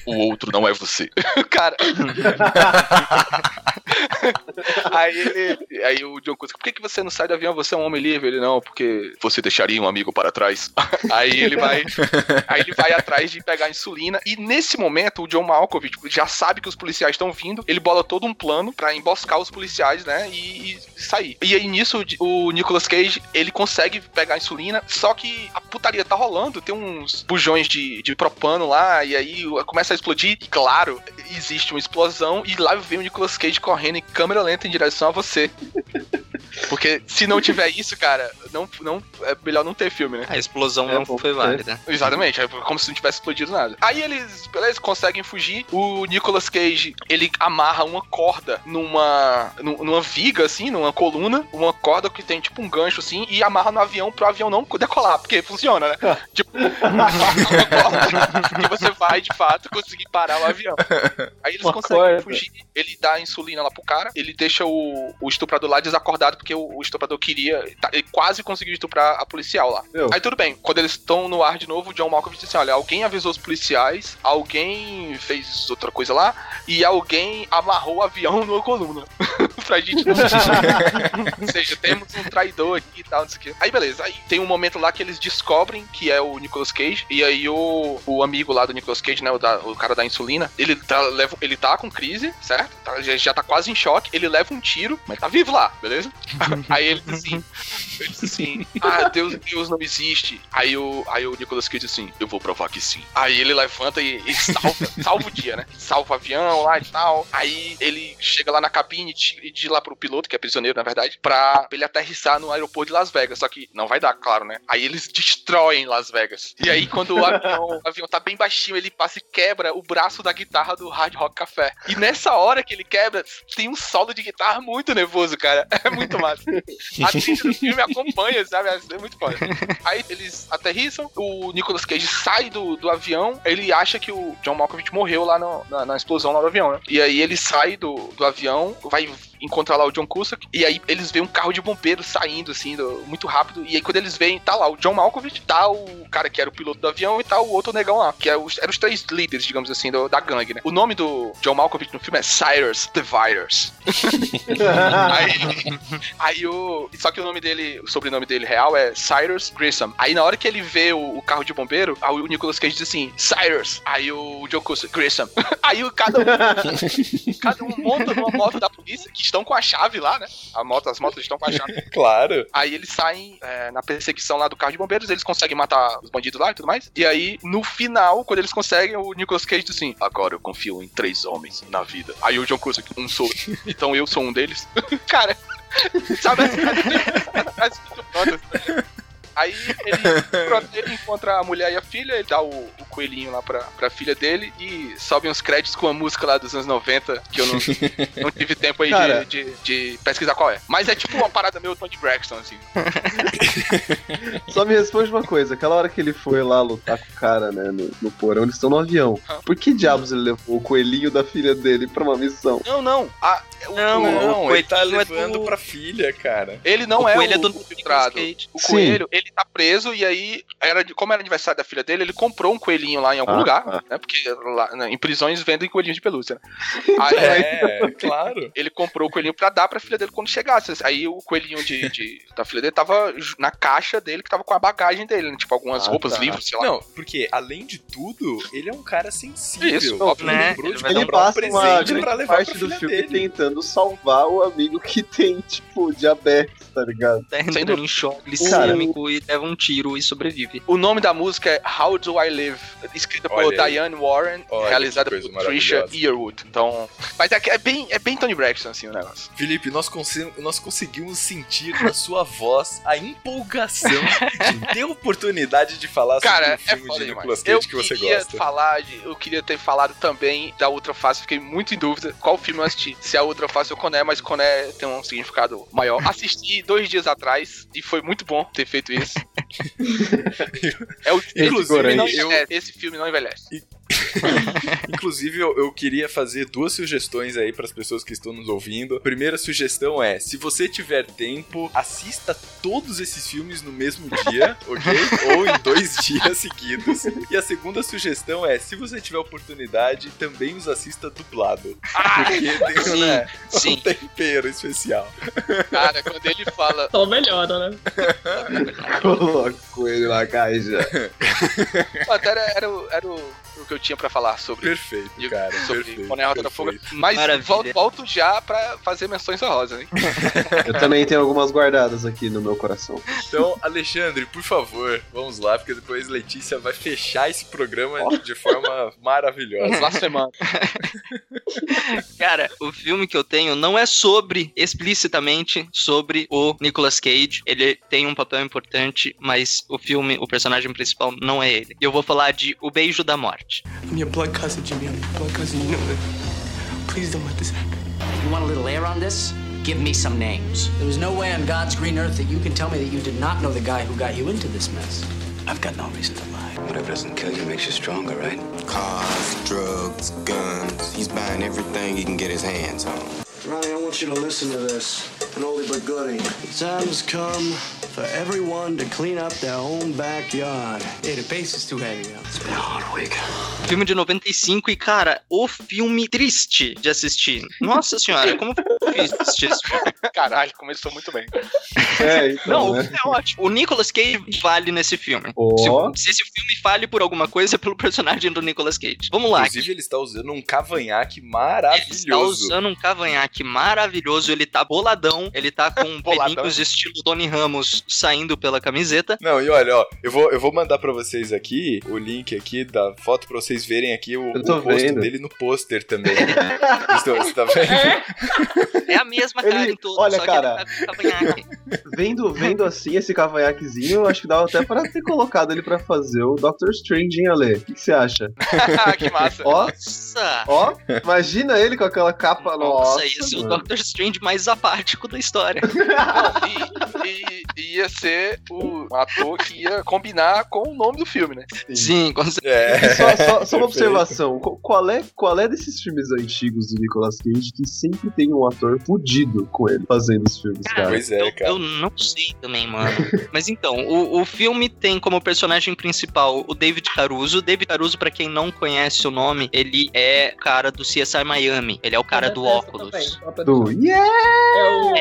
E: o outro não é você. Cara. aí ele. Aí o John Cusack, por que, que você não sai do avião? Você é um homem livre? Ele não, porque você deixaria um amigo para trás. aí ele vai. Aí ele vai atrás de pegar insulina. E nesse momento, o John Malkovich já sabe que os policiais estão vindo. Ele bola todo um plano pra emboscar os policiais, né? E, e sair. E aí nisso, o Nicolas Cage, ele consegue pegar a insulina. Só que a putaria tá rolando. Tem uns bujões de, de propano lá. E aí começa a explodir. E claro, existe uma explosão. E lá vem o Nicolas Cage correndo em câmera lenta em direção a você. Porque se não tiver isso, cara, não, não, é melhor não ter filme, né?
B: A explosão
F: É,
B: não
F: pô,
B: foi
F: é.
B: válida.
E: Exatamente, é como se não tivesse explodido nada. Aí eles, beleza, conseguem fugir. O Nicolas Cage, ele amarra uma corda numa nu- numa viga assim, numa coluna, uma corda que tem tipo um gancho assim e amarra no avião pro avião não decolar, porque funciona, né? tipo, uma corda que você vai de fato conseguir parar o avião. Aí eles
F: Uma
E: conseguem
F: corda.
E: fugir, ele dá a insulina lá pro cara, ele deixa o, o estuprador lá desacordado porque o, o estuprador queria, tá- ele quase conseguiu estuprar a policial lá.
F: Meu.
E: Aí tudo bem, quando eles estão no ar de novo, o John Malkovich disse assim: olha, alguém avisou os policiais, alguém fez outra coisa lá, e alguém amarrou o avião numa coluna. pra gente não. Ou seja, temos um traidor aqui e tal, não sei o quê. Aí beleza, aí tem um momento lá que eles descobrem que é o Nicolas Cage, e aí o, o amigo lá do Nicolas Cage, né, o, da- o cara da insulina, ele tá, leva, ele tá com crise, certo? Tá- já, já tá quase em choque, ele leva um tiro, mas tá vivo lá, beleza? aí ele diz assim, ele assim: Ah, Deus, Deus não existe. Aí o, aí o Nicolas Cage assim: Eu vou provar que sim. Aí ele levanta e, e salva, salva o dia, né? Salva o avião lá e tal. Aí ele chega lá na cabine e diz lá pro piloto, que é prisioneiro, na verdade, pra ele aterrissar no aeroporto de Las Vegas. Só que não vai dar, claro, né? Aí eles destroem Las Vegas. E aí, quando o avião, o avião tá bem baixinho, ele passa e quebra o braço da guitarra do Hard Rock Café. E nessa hora que ele quebra, tem um solo de guitarra muito nervoso, cara. É muito massa. A trilha do filme acompanha, sabe? É muito foda. Aí eles aterrissam, o Nicolas Cage sai do, do avião, ele acha que o John Malkovich morreu lá no, na, na, explosão lá do avião, né? E aí ele sai do, do avião, vai encontrar lá o John Cusack, e aí eles veem um carro de bombeiro saindo, assim, do, muito rápido, e aí quando eles veem, tá lá o John Malkovich, tá o cara que era o piloto do avião e tá o outro negão lá, que é os, eram os três líderes, digamos assim, do, da gangue, né? O nome do John Malkovich no filme é Cyrus the Virus. aí, aí o... Só que o nome dele, o sobrenome dele real é Cyrus Grissom. Aí na hora que ele vê o, o carro de bombeiro, aí o Nicolas Cage diz assim, Cyrus. Aí o John Cusack, Grissom. aí o cada um, cada um monta numa moto da polícia que estão com a chave lá, né? A moto, as motos estão com a chave.
C: claro.
E: Aí eles saem é, na perseguição lá do carro de bombeiros, eles conseguem matar os bandidos lá e tudo mais. E aí, no final, quando eles conseguem, o Nicolas Cage diz assim: Agora eu confio em três homens na vida. Aí o John Cusack, um sou. Então eu sou um deles. Cara, sabe? As, as, Aí ele, ele, encontra a mulher e a filha, ele dá o, o, coelhinho lá pra, pra filha dele e sobe uns créditos com a música lá dos anos 90, que eu não, não tive tempo aí Cara, de, de, de, pesquisar qual é. Mas é tipo uma parada meio Tony Braxton, assim.
F: Só me responde uma coisa, aquela hora que ele foi lá lutar com o cara, né, no, no porão, eles estão no avião. Por que diabos ele levou o coelhinho da filha dele pra uma missão?
E: Não, não. A,
C: o, não, não, o ele tá levando é do... pra filha, cara.
E: Ele não o é o, é do o infiltrado. O coelho, ele tá preso e aí, era, como era aniversário da filha dele, ele comprou um coelhinho lá em algum ah, lugar, ah. né? Porque lá, né, em prisões vendem coelhinhos de pelúcia, né?
C: Aí, é, claro.
E: Ele comprou o coelhinho pra dar pra filha dele quando chegasse. Aí o coelhinho de, de da filha dele tava na caixa dele, que tava com a bagagem dele, né? Tipo, algumas ah, roupas, tá. livros, sei lá.
C: Não, porque além de tudo, ele é um cara sensível. Isso,
F: óbvio, né? Ele, ele, ele passa uma grande parte do filme dele. tentando salvar o amigo que tem, tipo, diabetes, tá ligado?
B: Tá entrando em choque glicêmico e leva um tiro e sobrevive.
E: O nome da música é How Do I Live? Escrita por Olha Diane Warren, Olha realizada por Trisha Yearwood. Então, mas é, é, bem, é bem Tony Braxton, assim, o negócio.
C: Felipe, nós, nós conseguimos sentir na sua voz a empolgação de ter oportunidade de falar
E: Cara,
C: sobre o
E: é
C: filme de
E: Nicolas Cage que você gosta. Falar de, eu queria ter falado também da Outra Face, fiquei muito em dúvida qual filme eu assisti. Se a Outra Face ou Coné, mas Coné tem um significado maior. Assisti dois dias atrás e foi muito bom ter feito isso. é o, inclusive, esse filme não envelhece.
C: Inclusive, eu, eu, queria fazer duas sugestões aí para as pessoas que estão nos ouvindo. A primeira sugestão é: se você tiver tempo, assista todos esses filmes no mesmo dia, ok? Ou em dois dias seguidos. E a segunda sugestão é: se você tiver oportunidade, também os assista dublado.
E: Ah, porque tem sim, né,
C: sim. um tempero especial.
E: Cara, quando ele fala.
D: Só melhora, né?
F: Coloca ele na caixa.
E: Era, era, era o, o que eu tinha pra falar sobre.
C: Perfeito, cara.
E: Sobre
C: perfeito,
E: Rota da Fuga. Mas volto, volto, já pra fazer menções honrosas, hein?
F: eu também tenho algumas guardadas aqui no meu coração.
C: Então, Alexandre, por favor, vamos lá, porque depois Letícia vai fechar esse programa oh. de forma maravilhosa.
E: Lá semana.
B: cara, o filme que eu tenho não é sobre, explicitamente, sobre o Nicolas Cage. Ele tem um papel importante, mas o filme, o personagem principal não é ele. E eu vou falar de O Beijo da Morte.
L: I'm your blood cousin, Jimmy. I'm your blood cousin. You know that. Please don't let this happen.
M: You want a little air on this? Give me some names. There is no way on God's green earth that you can tell me that you did not know the guy who got you into this mess.
L: I've got no reason to lie.
N: Whatever doesn't kill you makes you stronger, right? Cars, drugs, guns. He's buying everything he can get his hands on.
O: Ronnie, I want you to listen to this. An oldie but goodie. The time has come for everyone to clean up their own backyard.
L: Hey, the bass is too heavy.
O: It's been a hard week.
B: Filme de 95 e, cara, o filme triste de assistir. Nossa senhora, como foi assistir esse filme?
E: Caralho, começou muito bem.
F: É, então,
B: Não,
F: né?
B: é ótimo. O Nicolas Cage vale nesse filme.
F: Oh.
B: Se, se, esse filme fale por alguma coisa, é pelo personagem do Nicolas Cage. Vamos lá.
C: Inclusive, aqui. ele está usando um cavanhaque maravilhoso.
B: Ele está usando um cavanhaque maravilhoso. Ele tá boladão. Ele tá com pelinhos estilo Tony Ramos saindo pela camiseta.
C: Não, e olha, ó, eu vou, eu vou mandar pra vocês aqui o link aqui da foto pra vocês verem aqui o, o rosto dele no pôster também. Você tá vendo?
B: É a mesma cara
F: Ele-
B: em todos,
F: olha,
B: só
F: cara.
B: que ele tá com cavanhaque.
F: Vendo, vendo assim esse cavanhaquezinho, eu acho que dava até pra ter colocado ele pra fazer o Doctor Strange, hein, Ale? O que, que você acha?
E: que massa.
F: Ó,
B: Nossa!
F: ó, imagina ele com aquela capa.
B: Nossa,
F: Nossa,
B: ia ser o
F: mano.
B: Doctor Strange mais apático da história.
E: E, e ia ser o ator que ia combinar com o nome do filme, né?
B: Sim, com
C: É.
F: Só, só- só uma observação. Qu- Qual é, qual é desses filmes antigos do Nicolas Cage que sempre tem um ator fudido com ele fazendo os filmes, cara?
C: Pois é,
B: eu,
C: cara.
B: eu não sei também, mano. Mas então, o, o filme tem como personagem principal o David Caruso. O David Caruso, pra quem não conhece o nome, ele é o cara do CSI Miami. Ele é o cara do óculos.
F: Do Yeah!
D: É o.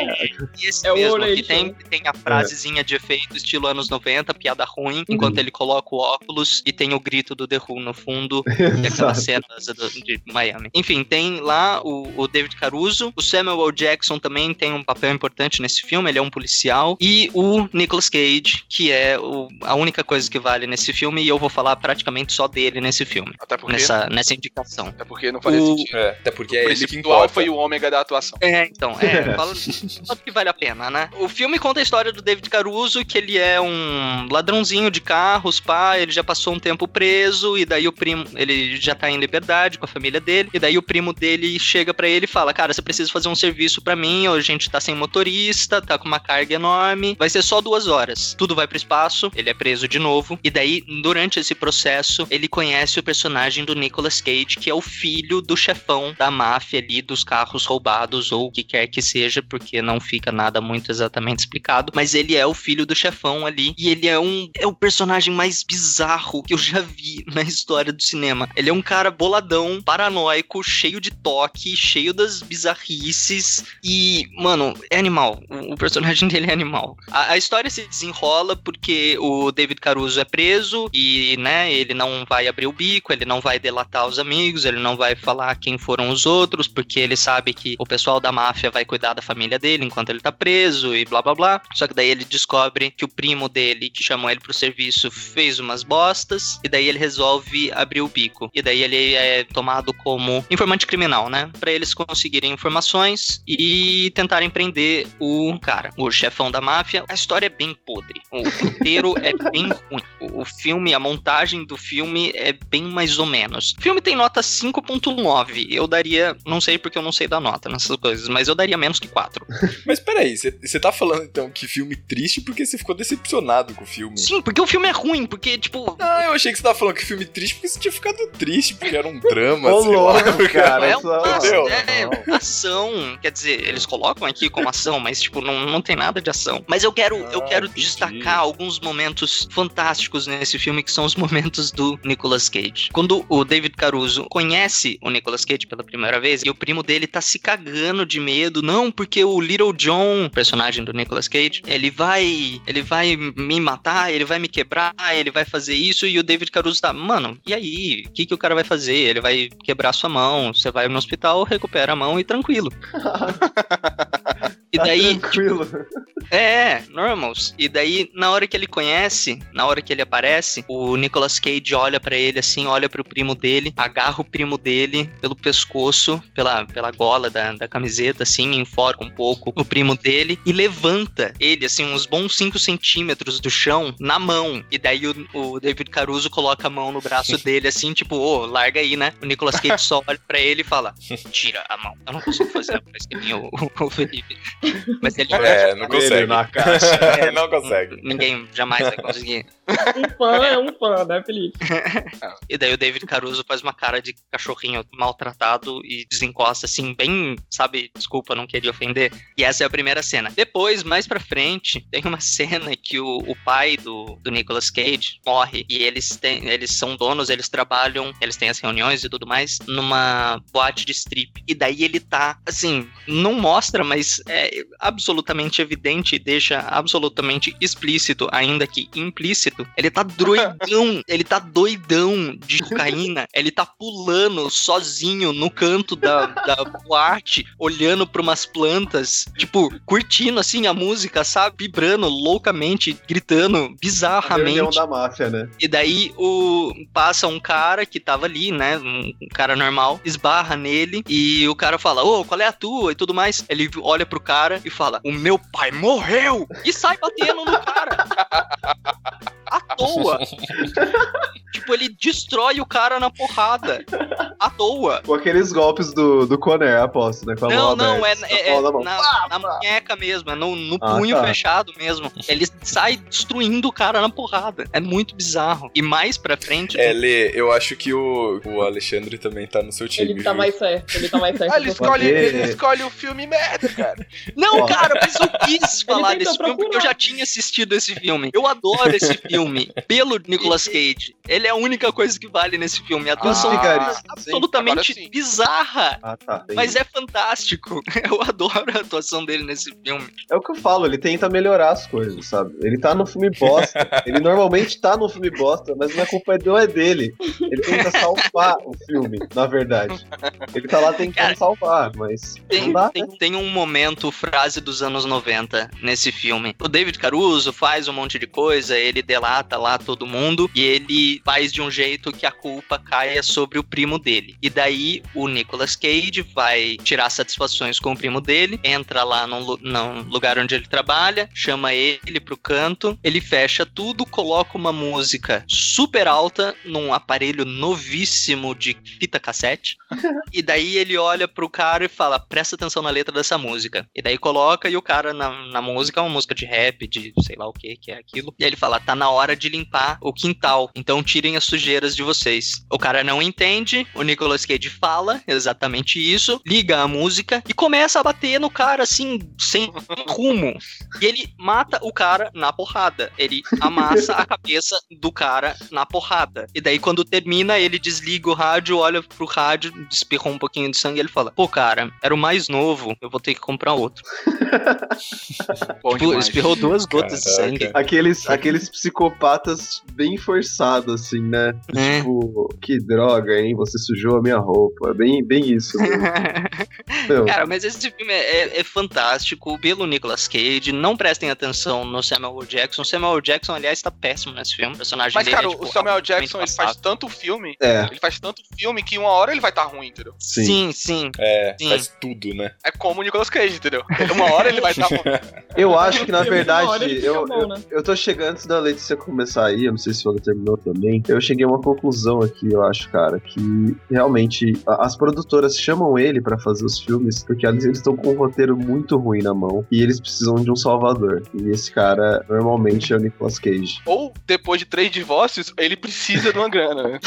B: E esse
D: É o
B: mesmo,
D: Orelha.
B: que tem, tem a frasezinha de efeito estilo anos 90, piada ruim, enquanto
F: Uhum.
B: ele coloca o óculos e tem o grito do The Who no fundo e aquela
F: Exato.
B: cena do- de Miami. Enfim, tem lá o, o David Caruso, o Samuel L. Jackson também tem um papel importante nesse filme, ele é um policial, e o Nicolas Cage, que é o- a única coisa que vale nesse filme, e eu vou falar praticamente só dele nesse filme,
E: Até porque,
B: nessa, nessa indicação.
E: até porque não fazia
B: O-
E: sentido.
C: É, até porque
E: o
C: é ele que
E: do alfa e o ômega da atuação.
B: É, então, é, fala só que vale a pena, né? O filme conta a história do David Caruso, que ele é um ladrãozinho de carros, pá, ele já passou um tempo preso, e daí o primo, ele já tá em liberdade com a família dele, e daí o primo dele chega pra ele e fala, cara, você precisa fazer um serviço pra mim, a gente tá sem motorista, tá com uma carga enorme, vai ser só duas horas. Tudo vai pro espaço, ele é preso de novo, e daí, durante esse processo, ele conhece o personagem do Nicolas Cage, que é o filho do chefão da máfia ali, dos carros roubados, ou o que quer que seja, porque não fica nada muito exatamente explicado, mas ele é o filho do chefão ali, e ele é um é o personagem mais bizarro que eu já vi na história do cinema. Ele é um cara boladão, paranoico, cheio de toque, cheio das bizarrices, e, mano, é animal. O, o personagem dele é animal. A, a história se desenrola porque o David Caruso é preso e, né, ele não vai abrir o bico, ele não vai delatar os amigos, ele não vai falar quem foram os outros, porque ele sabe que o pessoal da máfia vai cuidar da família dele enquanto ele tá preso e blá blá blá. Só que daí ele descobre que o primo dele, que chamou ele pro serviço, fez umas bostas, e daí ele resolve abrir o bico. E daí ele é tomado como informante criminal, né? Pra eles conseguirem informações e tentarem prender o cara, o chefão da máfia. A história é bem podre. O roteiro é bem ruim. O filme, a montagem do filme é bem mais ou menos. O filme tem nota 5.9. Eu daria, não sei porque eu não sei dar nota nessas coisas, mas eu daria menos que 4.
C: Mas peraí, você tá falando então que filme triste porque você ficou decepcionado com o filme?
B: Sim, porque o filme é ruim, porque, tipo,
C: Ah, eu achei que você tava falando que filme triste porque você tinha ficado triste, porque era um drama,
F: Ô,
C: sei
F: louco, cara.
B: é uma é, ação. Quer dizer, eles colocam aqui como ação, mas, tipo, não, não tem nada de ação. Mas eu quero, eu
C: Ah,
B: quero
C: entendi.
B: destacar alguns momentos fantásticos nesse filme, que são os momentos do Nicolas Cage. Quando o David Caruso conhece o Nicolas Cage pela primeira vez, e o primo dele tá se cagando de medo, não, porque o Little John, personagem do Nicolas Cage, ele vai, ele vai me matar, ele vai me quebrar, ele vai fazer isso, e o David Caruso tá, mano, e aí? O que, que o cara vai fazer? Ele vai quebrar sua mão, você vai no hospital, recupera a mão e tranquilo. E
F: Tá
B: daí,
F: tranquilo.
B: é, normals. E daí, na hora que ele conhece, na hora que ele aparece, o Nicolas Cage olha pra ele assim, olha pro primo dele, agarra o primo dele pelo pescoço, pela, pela gola da, da camiseta, assim, enforca um pouco o primo dele e levanta ele, assim, uns bons 5 centímetros do chão na mão. E daí o, o David Caruso coloca a mão no braço dele, assim, tipo, ô, larga aí, né? O Nicolas Cage só olha pra ele e fala: tira a mão. Eu não consigo fazer a voz que nem o, o Felipe. Mas ele
C: É, não
F: Ele
C: consegue.
F: na caixa.
C: É, não consegue.
B: Ninguém jamais vai conseguir.
D: Um fã é um fã, né, Felipe?
B: E daí o David Caruso faz uma cara de cachorrinho maltratado e desencosta assim, bem, sabe, desculpa, não queria ofender. E essa é a primeira cena. Depois, mais pra frente, tem uma cena que o, o pai do, do Nicolas Cage morre e eles têm, eles são donos, eles trabalham, eles têm as reuniões e tudo mais numa boate de strip. E daí ele tá, assim, não mostra, mas é, é absolutamente evidente e deixa absolutamente explícito, ainda que implícito, ele tá doidão, ele tá doidão de cocaína, ele tá pulando sozinho no canto da, da boate, olhando pra umas plantas, tipo, curtindo assim a música, sabe? Vibrando loucamente, gritando, bizarramente.
F: reunião da máfia, né?
B: E daí o passa um cara que tava ali, né? Um cara normal, esbarra nele e o cara fala: Ô, qual é a tua? e tudo mais. Ele olha pro cara e fala: O meu pai morreu! E sai batendo no cara. À toa. tipo, ele destrói o cara na porrada. À toa.
F: Com aqueles golpes do, do Conner, aposto, né? Com a
B: Não, não, é,
F: aberta,
B: é- é
F: na
B: na, na munheca mesmo, é no, no
F: Ah,
B: punho
F: tá.
B: fechado mesmo. Ele sai destruindo o cara na porrada. É muito bizarro. E mais pra frente.
C: É, Lê, eu acho que o, o Alexandre também tá no seu time.
D: Ele tá
C: viu?
D: mais certo, ele tá mais certo.
E: Ah, ele escolhe, ele escolhe o filme merda, cara.
B: Não,
F: Ó.
B: cara, mas eu quis falar desse filme porque eu já tinha assistido esse filme. Eu adoro esse filme pelo Nicolas Cage. Ele é a única coisa que vale nesse filme. A atuação
F: Ah,
B: é absolutamente
E: sim.
B: bizarra.
F: Ah, tá.
B: Mas é fantástico. Eu adoro a atuação dele nesse filme.
F: É o que eu falo, ele tenta melhorar as coisas, sabe? Ele tá no filme bosta. ele normalmente tá no filme bosta, mas não é culpa não é dele. Ele tenta salvar o filme, na verdade. Ele tá lá tentando
B: Cara,
F: salvar, mas não
B: Tem,
F: dá.
B: tem, tem um momento, frase dos anos 90 nesse filme. O David Caruso faz um monte de coisa, ele delata lá todo mundo e ele faz de um jeito que a culpa caia sobre o primo dele. E daí o Nicolas Cage vai tirar satisfações com o primo dele, entra lá num, lu- num lugar onde ele trabalha, chama ele pro canto, ele fecha tudo, coloca uma música super alta num aparelho novíssimo de fita cassete. E daí ele olha pro cara e fala: presta atenção na letra dessa música. E daí coloca e o cara na, na música, é uma música de rap, de sei lá o que que é aquilo. E ele fala: tá na hora de limpar o quintal. Então tirem as sujeiras de vocês. O cara não entende, o Nicolas Cage fala exatamente isso, liga a música e começa a bater no cara assim, sem rumo. E ele mata o cara na porrada. Ele amassa a cabeça do cara na porrada. E daí, quando termina, ele desliga o rádio, olha pro rádio, espirrou um pouquinho de sangue e ele fala: Pô, cara, era o mais novo, eu vou ter que comprar outro. Tipo, espirrou duas gotas de
C: Caraca.
B: sangue.
F: Aqueles, aqueles psicopatas bem forçados, assim, né?
B: É.
F: Tipo, que droga, hein? Você sujou a minha roupa. É bem, bem isso.
B: Cara, mas esse filme é, é- é fantástico pelo Nicolas Cage. Não prestem atenção no Samuel L. Jackson. O Samuel L. Jackson, aliás, tá péssimo nesse filme. O personagem
E: Mas,
B: dele
E: cara,
B: é, tipo,
E: o Samuel Jackson, ele faz tanto filme,
F: É.
E: ele faz tanto filme que uma hora ele vai estar ruim, entendeu?
F: sim.
B: Sim, sim.
C: É,
B: Sim.
C: faz tudo, né?
E: É como o Nicolas Cage, entendeu? Uma hora ele vai estar.
F: Eu acho que, na verdade, eu,
D: bom,
F: eu,
D: né?
F: eu tô chegando antes da Letícia começar aí, eu não sei se ela terminou também. Eu cheguei a uma conclusão aqui, eu acho, cara, que realmente as produtoras chamam ele pra fazer os filmes porque eles eles estão com um roteiro muito ruim na mão e eles precisam de um salvador. E esse cara, normalmente, é o Nicolas Cage.
E: Ou, depois de três divórcios, ele precisa de uma grana, né?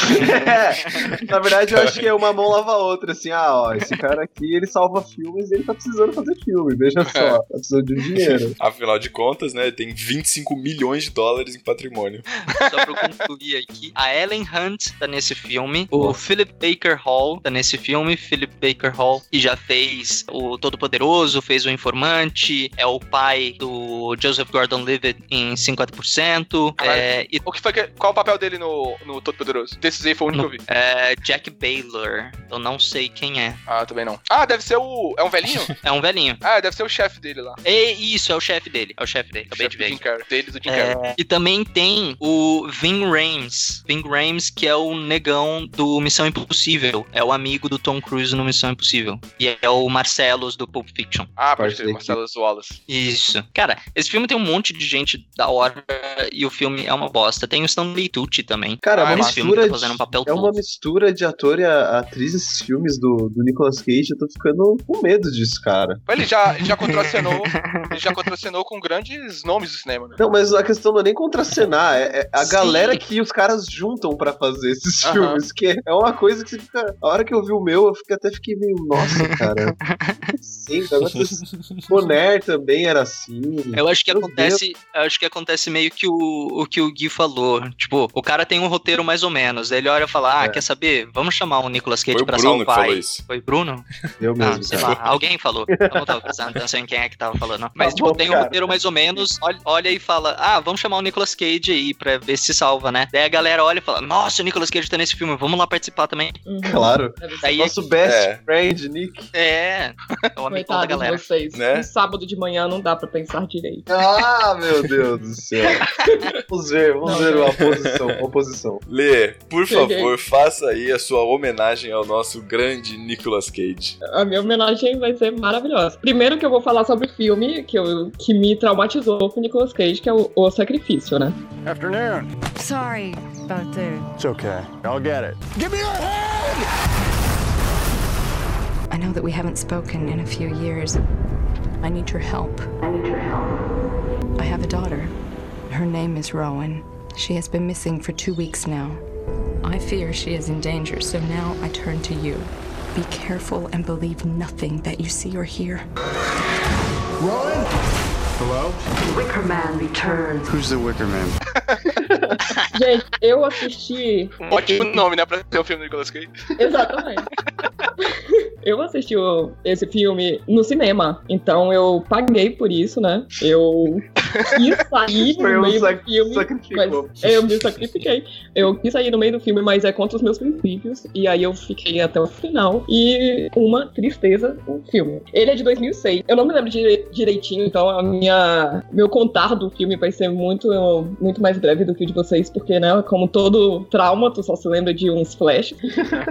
F: É, na verdade, eu acho que é uma mão lava a outra, assim, ah, ó, esse cara aqui, ele salva filmes e ele tá precisando fazer filme, veja só, tá precisando de um dinheiro.
C: Afinal de contas, né, tem 25 milhões de dólares em patrimônio.
B: Só pra eu concluir aqui. A Ellen Hunt tá nesse filme. O Philip Baker Hall tá nesse filme. Philip Baker Hall, que já fez o Todo-Poderoso, fez o Informante, é o pai do Joseph Gordon-Levitt em 50%.
E: Caralho.
B: É, e
E: O que foi que, qual o papel dele no, no Todo Poderoso? Desses aí foi o único que eu vi.
B: é, Jack Baylor. Eu não sei quem é.
E: Ah, também não. Ah, deve ser o. É um velhinho?
B: É um velhinho.
E: Ah, deve ser o chefe dele lá.
B: É isso, é o chefe dele. É o chefe dele. Acabei
E: Chefe
B: de ver.
E: do Jim. Carrey. Dele do Jim Carrey.
B: É, e também tem o Vin Rames. Vin Rames, que é o negão do Missão Impossível. É o amigo do Tom Cruise no Missão Impossível. E é o Marcelos do Pulp Fiction.
E: Ah, pode ser,
F: da
E: Marcelo Wallace.
B: Isso. Cara, esse filme tem um monte de gente da hora e o filme é uma bosta. Tem o Stanley Tucci também.
F: Cara, é
E: Ah,
F: uma
B: filme
F: mistura
B: tá fazendo um papel
F: É uma mistura de ator e a- atriz esses filmes do, do Nicolas Cage. Eu tô ficando com medo disso, cara.
E: Ele já, ele já contracenou. ele já contracenou com grandes nomes do cinema, né?
F: Não, mas a questão não é nem contracenar. Ah, é, é a
B: Sim.
F: galera que os caras juntam pra fazer esses
E: Aham.
F: filmes, que é uma coisa que você fica. A hora que eu vi o meu, eu fiquei- até fiquei meio, nossa, cara. Sim, agora Bonner também era assim.
B: Eu acho que
F: Meu
B: acontece, eu acho que acontece meio que o, o que o Gui falou. Tipo, o cara tem um roteiro mais ou menos. Ele olha e fala: Ah,
F: É.
B: quer saber? Vamos chamar o Nicolas Cage
C: Foi o
B: pra
C: Bruno que
B: salvar.
C: falou
B: aí."
C: isso.
B: Foi Bruno?
F: Eu
B: Ah,
F: mesmo,
B: sei
F: cara.
B: lá, alguém falou. Eu não em quem é que tava falando. Mas,
F: Tá
B: tipo,
F: bom,
B: tem um
F: cara.
B: roteiro mais ou menos, olha, olha e fala, ah, vamos chamar o Nicolas Cage aí pra ver se salva, né? Daí a galera olha e fala, nossa, o Nicolas Cage tá nesse filme, vamos lá participar também.
F: Claro.
B: Daí
F: Nosso best
C: É.
F: friend, Nick.
B: é, é o amigo da galera.
D: vocês.
C: Né?
D: Um sábado de manhã não dá pra pensar direito.
F: Ah, meu Deus do céu. Vamos ver, vamos
D: Não,
F: ver
D: não.
F: a oposição. Oposição.
C: Lê, por
D: Cheguei.
C: favor, faça aí a sua homenagem ao nosso grande Nicolas Cage.
D: A minha homenagem vai ser maravilhosa. Primeiro que eu vou falar sobre o filme que, eu, que me traumatizou com o Nicolas Cage, que é o, o Sacrifício, né?
G: Afternoon.
P: Sorry about the.
G: It's okay. I'll get it. Give me your hand!
P: I know that we haven't spoken in a few years. I need your help. I need your help. I have a daughter. Her name is Rowan. She has been missing for two weeks now. I fear she is in danger, so now I turn to you. Be careful and believe nothing that you see or hear.
G: Rowan? Hello?
P: Wicker Man returns.
H: Who's the Wicker Man?
D: Gente, eu assisti.
E: Um ótimo nome, né, pra ter um filme do Nicolas Cage.
D: Exatamente. eu assisti esse filme no cinema, então eu paguei por isso, né? Eu quis sair no meio do filme.
F: sacrificou.
D: Mas eu me sacrifiquei. Eu quis sair no meio do filme, mas é contra os meus princípios. E aí eu fiquei até o final. E uma tristeza o filme. Ele é de 2006. Eu não me lembro dire- direitinho, então a minha meu contar do filme vai ser muito muito mais breve do que o de vocês, porque né, como todo trauma, tu só se lembra de uns flashes.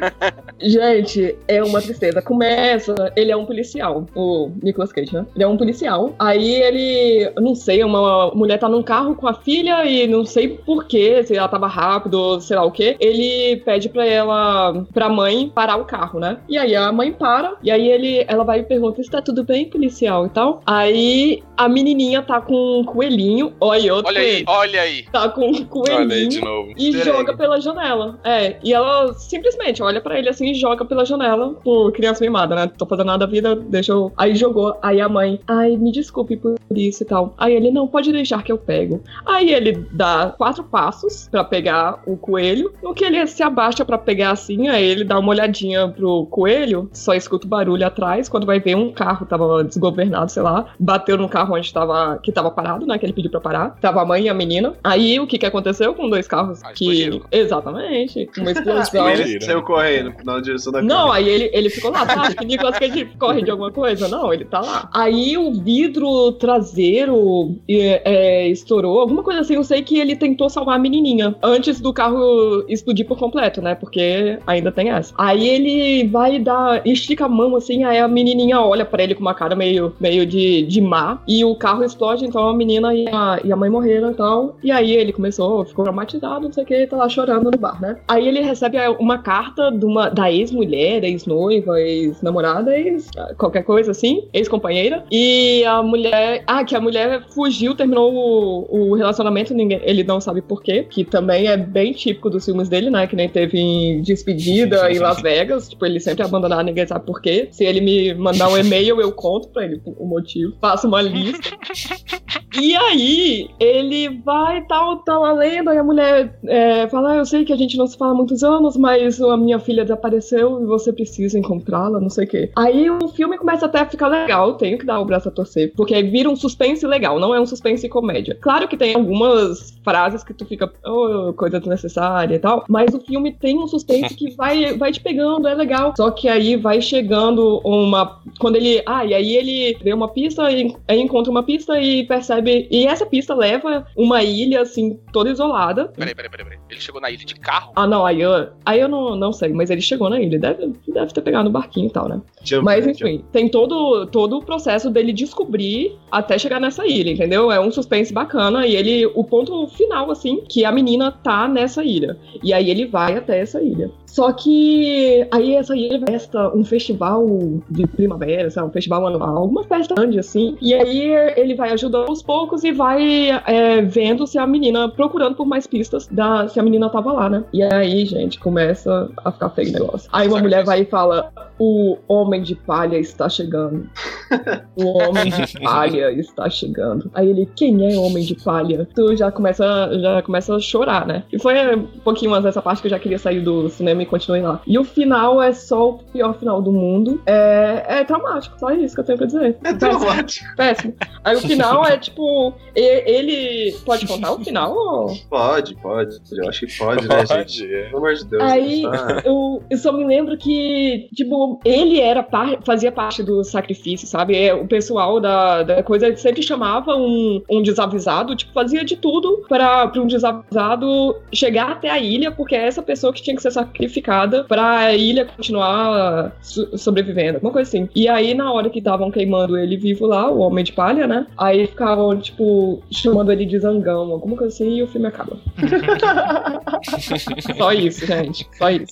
D: Gente, é uma tristeza. Começa, ele é um policial, o Nicolas Cage, né? Ele é um policial. Aí ele, não sei, uma mulher tá num carro com a filha e não sei porquê, se ela tava rápido, sei lá o quê. Ele pede pra ela, pra mãe, parar o carro, né? E aí a mãe para, e aí ele, ela vai e pergunta: está tudo bem, policial e tal? Aí a menininha tá com um coelhinho, olha, outro
E: Olha aí, olha aí.
D: Tá com um coelhinho
C: Olha aí de novo.
D: e
F: Easter
D: joga
F: egg.
D: pela janela. É, e ela simplesmente olha pra ele assim e joga pela janela por criança mimada, né? Tô fazendo nada da vida, deixa eu. Aí jogou. Aí a mãe, ai, me desculpe por isso e tal. Aí ele, não, pode deixar que eu pego. Aí ele dá quatro passos pra pegar o coelho. No que ele se abaixa pra pegar assim, aí ele dá uma olhadinha pro coelho, só escuta o barulho atrás. Quando vai ver um carro tava desgovernado, sei lá, bateu no carro onde tava, que tava parado, né? Que ele pediu pra parar. Tava a mãe e a menina. Aí o que que aconteceu com dois carros
E: Ah,
D: que.
E: explodiram.
D: Exatamente. Uma explosão.
F: Ele saiu correndo na direção da
D: Não, aí ele, ele ficou lá, tá? Que Nicolas Cage corre de alguma coisa. Não, ele tá lá. Aí o vidro traseiro é, é, estourou, alguma coisa assim. Eu sei que ele tentou salvar a menininha antes do carro explodir por completo, né? Porque ainda tem essa. Aí ele vai dar, estica a mão assim, aí a menininha olha pra ele com uma cara meio, meio de, de má. E o carro explode, então a menina e a, e a mãe morreram e tal. E aí ele começou, ficou traumatizado, não sei o que, tá lá chorando no bar, né? Aí ele recebe uma carta de uma, da ex-mulher, ex-noiva, ex-namorada, ex qualquer coisa assim, ex-companheira. E a mulher. Ah, que a mulher fugiu, terminou o, o relacionamento, ninguém, ele não sabe por quê, que também é bem típico dos filmes dele, né? Que nem teve em Despedida em Las Vegas. Tipo, ele sempre abandonado, ninguém sabe por quê. Se ele me mandar um e-mail, eu conto pra ele o motivo. Faço uma lista. E aí, ele vai tal, tal, a lenda, e a mulher é, fala: ah, Eu sei que a gente não se fala há muitos anos, mas a minha filha desapareceu e você precisa encontrá-la, não sei o quê. Aí o filme começa até a ficar legal, tenho que dar o braço a torcer, porque aí vira um suspense legal, não é um suspense comédia. Claro que tem algumas frases que tu fica, oh, coisa desnecessária e tal, mas o filme tem um suspense que vai, vai te pegando, é legal. Só que aí vai chegando uma. Quando ele. Ah, e aí ele vê uma pista, e, aí encontra uma pista e percebe. E essa pista leva uma ilha, assim, toda isolada.
E: Peraí, peraí, peraí, peraí. Ele chegou na ilha de carro?
D: Ah, não, aí eu, aí eu não, não sei, mas ele chegou na ilha. Deve, deve ter pegado no barquinho e tal, né?
F: Jump,
D: mas enfim, tem todo, todo o processo dele descobrir até chegar nessa ilha, entendeu? É um suspense bacana e ele, o ponto final, assim, que a menina tá nessa ilha. E aí ele vai até essa ilha. Só que aí essa ilha festa um festival de primavera, sabe? Um festival anual, alguma festa grande assim. E aí ele vai ajudando aos poucos e vai é, vendo se a menina, procurando por mais pistas da, se a menina tava lá, né? E aí, gente, começa a ficar feio o negócio. Aí uma mulher vai e fala: O homem de palha está chegando. O homem de palha está chegando. Aí ele, quem é homem de palha? Tu já começa, já começa a chorar, né? E foi um pouquinho mais essa parte que eu já queria sair do cinema e continuei lá. E o final é só o pior final do mundo. É, é traumático, só isso que eu tenho pra dizer.
F: É traumático.
D: Péssimo. Aí o final é tipo. Ele. Pode contar o final? ou-
F: Pode, pode. Eu acho que pode, né,
C: Pode,
F: gente?
C: é.
F: Pelo amor de Deus.
D: Aí
F: Ah.
D: eu, eu só me lembro que, tipo, ele era par, fazia parte do sacrifício, sabe? É, O pessoal da, da coisa sempre chamava um, um desavisado, tipo, fazia de tudo para um desavisado chegar até a ilha, porque é essa pessoa que tinha que ser sacrificada pra a ilha continuar so- sobrevivendo, alguma coisa assim. E aí, na hora que estavam queimando ele vivo lá, o Homem de Palha, né? Aí ficavam, tipo, chamando ele de zangão, alguma coisa assim, e o filme acaba. Só isso, gente. Só isso.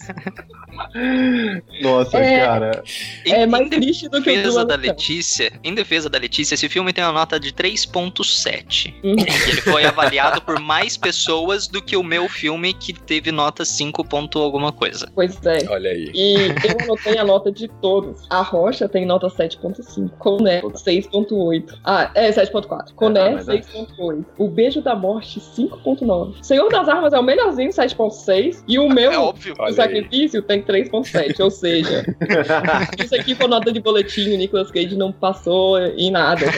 F: Nossa,
D: É.
F: cara.
D: É mais triste do que o
B: defesa da. Letícia, em defesa da Letícia, esse filme tem uma nota de 3.7.
D: Uhum.
B: Ele foi avaliado por mais pessoas do que o meu filme, que teve nota 5 ponto alguma coisa.
D: Pois é.
C: Olha aí.
D: E eu anotei a nota de todos. A Rocha tem nota 7.5. Coné, 6.8. Ah, é 7.4. Coné,
F: é.
D: 6.8. O Beijo da Morte, 5.9. Senhor das Armas é o melhorzinho, 7.6. E o meu,
E: É óbvio.
D: o Sacrifício, tem 3.7. Ou seja, isso aqui foi nota de boletim. O Nicolas Cage não passou em nada.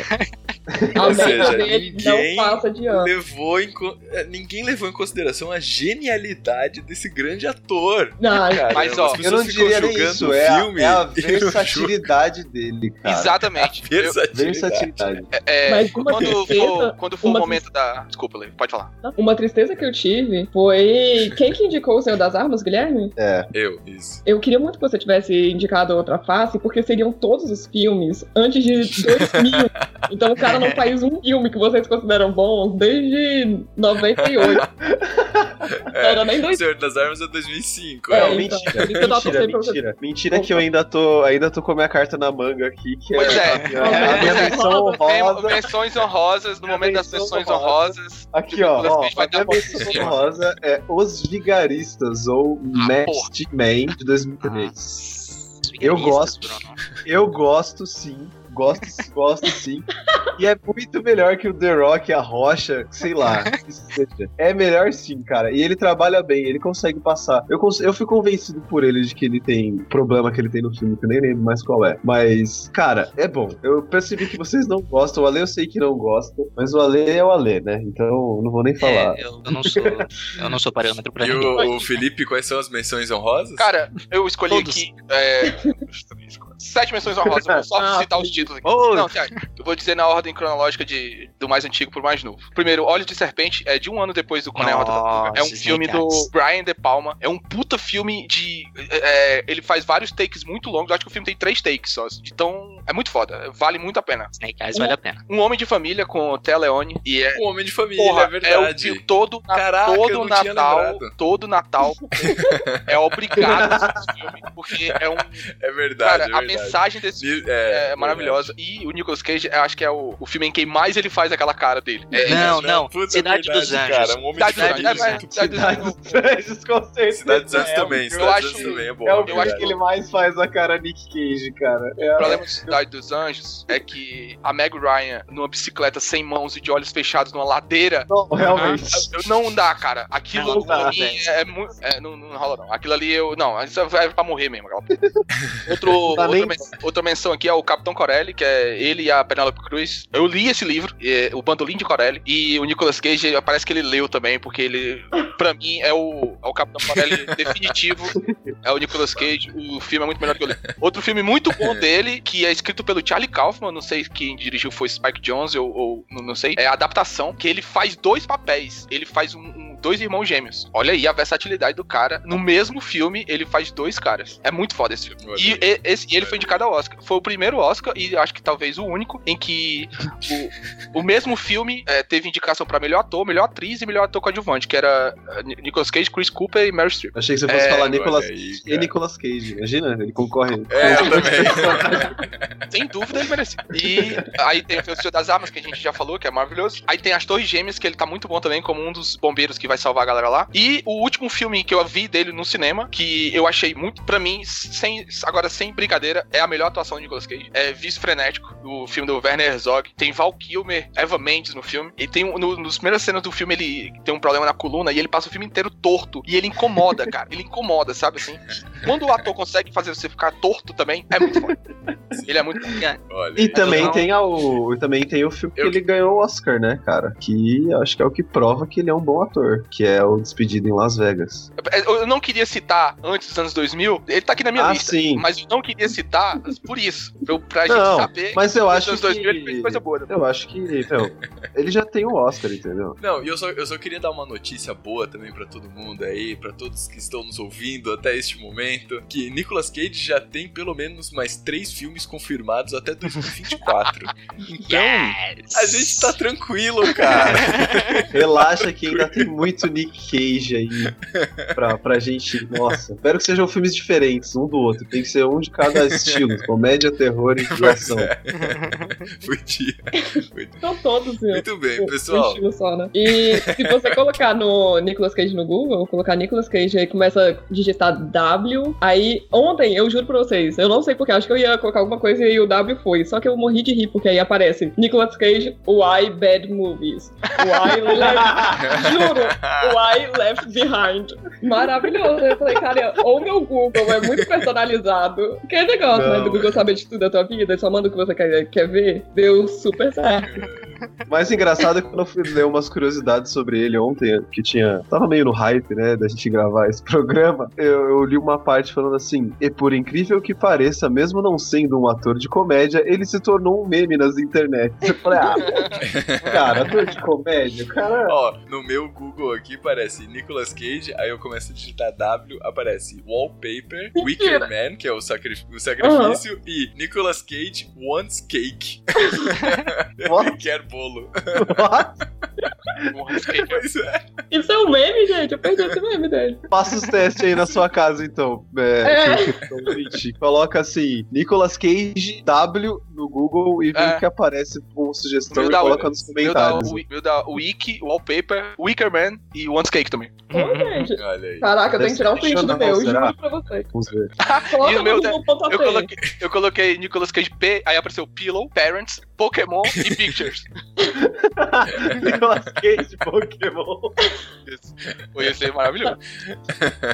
D: A
C: Ou seja,
D: dele
C: ninguém
D: não passa de ano.
C: levou em é, ninguém levou em consideração a genialidade desse grande ator.
D: Não,
C: Caramba,
E: Mas, ó,
F: Eu não diria nem
C: julgando
F: isso,
C: o
F: é, a-
C: filme.
F: é a
C: e não
F: versatilidade dele, cara.
E: Exatamente. Eu-
C: Versatilidade.
F: Versatilidade.
E: é,
D: Mas uma
E: quando,
D: tristeza-
E: for, quando for o momento da. Desculpa, Lê, pode falar.
D: Uma tristeza que eu tive foi. Quem que indicou o Senhor das Armas, Guilherme?
F: É.
C: Eu, isso.
D: Eu queria muito que você tivesse indicado outra face, porque seriam todos os filmes antes de 2000. então o cara não faz um filme que vocês consideram bom desde 98. Não era nem
C: O
D: dois.
C: Senhor das Armas é 2005.
D: É,
C: É,
D: então,
F: mentira, mentira, mentira. Mentira que eu ainda tô, ainda tô com a minha carta na manga aqui, que
E: Pois é.
F: a minha, a minha
E: é.
F: menção honrosa.
E: menções honrosas, no momento das menções
F: honrosa.
E: honrosas.
F: Aqui, ó, ó a minha menção honrosa é Os Vigaristas, ou
E: Ah,
F: Masked Man, de 2003. Eu gosto. Eu gosto sim. Gosto, gosto sim. E é muito melhor que o The Rock, a Rocha, sei lá. É melhor sim, cara. E ele trabalha bem, ele consegue passar. Eu, cons- eu fui convencido por ele de que ele tem problema que ele tem no filme, que eu nem lembro mais qual é. Mas, cara, é bom. Eu percebi que vocês não gostam. O Ale eu sei que não gosta, mas o Ale é o Ale, né? Então eu não vou nem falar.
B: É, eu, eu não sou, eu não sou parâmetro pra
C: E
B: ninguém.
C: o, o Felipe, quais são as menções honrosas?
E: Cara, eu escolhi
B: Todos.
E: aqui. É, sete menções honrosas. Vou só
D: Ah,
E: citar os títulos aqui.
B: Oh.
E: Não, sério. Eu vou dizer na ordem cronológica de, do mais antigo pro mais novo. Primeiro, Olhos de Serpente é de um ano depois do Coné Rota da Fuga. É um filme do. Brian De Palma. É um puta filme de. é, ele faz vários takes muito longos. Eu acho que o filme tem três takes só. Então, é muito foda. Vale muito a pena.
B: Snake Eyes vale a pena.
E: Um Homem de Família com o Thea Leone. E é.
C: Um Homem de Família,
E: Porra,
C: é verdade.
E: É o, todo, na-
C: Caraca, eu
E: todo Natal, todo Natal é obrigado a assistir esse filme, porque é um,
C: É verdade,
E: cara,
C: é
E: a
C: verdade.
E: mensagem desse filme
C: É,
E: é, maravilhosa e o Nicolas Cage, eu acho que é o, o filme em que mais ele faz aquela cara dele. É,
B: Não, não.
C: Puta,
B: Cidade
C: é
B: dos
C: verdade,
B: Anjos.
C: Cara, um homem
E: Cidade é,
C: muito
E: Cidade dos. Anjos.
F: Com certeza.
C: Cidade dos Anjos também,
F: eu
C: Cidade dos
E: acho-
C: Anjos também é bom.
F: É o
C: é verdade.
F: que ele mais faz a cara Nick Cage, cara. É
E: Cidade dos Anjos é que a Meg Ryan, numa bicicleta sem mãos e de olhos fechados numa ladeira,
F: Não, realmente.
E: não dá, cara. Aquilo
B: Não
E: pra
F: dá,
E: mim é, muito. É, não, não rola, não. Aquilo ali eu. Não, isso é pra morrer mesmo. Aquela... Outro, outra,
F: nem-
E: men- outra menção aqui é o Capitão Corelli, que é ele e a Penelope Cruz. Eu li esse livro, é, o Bandolim de Corelli, e o Nicolas Cage parece que ele leu também, porque ele, pra mim, é o, é o Capitão Corelli definitivo. É o Nicolas Cage. O filme é muito melhor do que eu li. Outro filme muito bom dele, que é escrito pelo Charlie Kaufman, não sei quem dirigiu foi Spike Jonze ou, ou não, não sei, é a adaptação, que ele faz dois papéis. Ele faz um, um dois irmãos gêmeos. Olha aí a versatilidade do cara. No mesmo filme, ele faz dois caras. É muito foda esse filme. E, e- esse- e ele foi indicado ao Oscar. Foi o primeiro Oscar, e acho que talvez o único, em que o, o mesmo filme é, teve indicação pra melhor ator, melhor atriz e melhor ator coadjuvante, que era uh, Nicolas Cage, Chris Cooper e Meryl Streep.
F: Achei que você fosse
E: É,
F: falar Nicolas
C: aí,
F: Cage e Nicolas Cage. Imagina, ele concorre.
C: É, eu
E: Sem dúvida ele merece. E aí tem o Senhor das Armas, que a gente já falou, que é maravilhoso. Aí tem as Torres Gêmeas, que ele tá muito bom também, como um dos bombeiros que vai salvar a galera lá. E o último filme que eu vi dele no cinema, que eu achei muito, pra mim, sem, agora sem brincadeira, é a melhor atuação de Nicolas Cage. É Vício Frenético, do filme do Werner Herzog. Tem Val Kilmer, Eva Mendes no filme. E tem no, nos primeiras cenas do filme ele tem um problema na coluna e ele passa o filme inteiro torto. E ele incomoda, cara. Ele incomoda, sabe assim? Quando o ator consegue fazer você ficar torto também, é muito foda. Ele é muito bom.
C: Olha,
F: E também
E: Então-
F: tem, a, o, também tem o filme que ele ganhou o Oscar, né, cara? Que acho que é o que prova que ele é um bom ator, que é o Despedido em Las Vegas.
E: Eu não queria citar antes dos anos 2000, ele tá aqui na minha
F: Ah,
E: lista.
F: sim.
E: Mas eu não queria citar por isso. Pra, pra gente
F: Não,
E: saber
F: mas eu
E: nos
F: acho
E: anos
F: que
E: 2000 ele fez coisa boa. né?
F: eu acho que, meu, ele já tem o Oscar, entendeu?
C: Não, e eu só, eu só queria dar uma notícia boa também pra todo mundo aí, pra todos que estão nos ouvindo até este momento, que Nicolas Cage já tem pelo menos mais três filmes confirmados até 2024. Então, a gente tá tranquilo, cara.
F: Relaxa que ainda tem muito Nick Cage aí pra, pra gente. Nossa, espero que sejam filmes diferentes, um do outro. Tem que ser um de cada estilo: comédia, terror e ação.
C: é. Podia.
D: São todos, viu?
C: Muito bem, pessoal.
D: um só, né? E se você colocar no Nicolas Cage no Google, colocar Nicolas Cage aí começa a digitar W. Aí ontem, eu juro pra vocês, eu não sei porque, acho que eu ia colocar alguma coisa e o W foi. Só que eu morri de rir, porque aí aparece Nicolas Cage, Why Bad Movies. Why juro, Why Left Behind. Maravilhoso. Eu falei, cara, ou meu Google é muito personalizado. Que é negócio, né?
F: Não.
D: Do Google saber de tudo da tua vida, só manda o que você quer, quer ver. Deu super certo.
F: O mais engraçado é que quando eu fui ler umas curiosidades sobre ele ontem, que tinha. Tava meio no hype, né, da gente gravar esse programa. Eu, eu li uma parte falando assim: e por incrível que pareça, mesmo não sendo um ator de comédia, ele se tornou um meme nas internet. Eu falei, ah, pô, cara, ator de comédia, cara.
C: Ó, no meu Google aqui aparece Nicolas Cage, aí eu começo a digitar W, aparece Wallpaper, Wicker Man, que é o, sacri- o sacrifício, e Nicolas Cage Wants Cake. Ele quer bolo. pois é.
D: Isso é um meme, gente. Eu perdi esse meme dele.
F: Faça os testes aí na sua casa, então. É,
D: É.
F: ouvinte. Coloca assim, Nicolas Cage W no Google e vê
E: É.
F: o que aparece com sugestão
E: Meu
F: e
E: da-
F: coloca nos
E: Meu da,
F: comentários.
E: Wi- meu da Wiki, Wallpaper, Wicker Man e Once Cake também.
D: Gente.
C: Olha aí.
D: Caraca, eu tenho que tirar um print do meu, juro pra você.
F: Vamos ver.
E: E o meu eu, coloquei, eu coloquei Nicolas Cage P, aí apareceu Pillow, Parents, Pokémon e Pictures.
F: Nicolas Cage Pokémon.
E: Isso. Foi esse aí maravilhoso.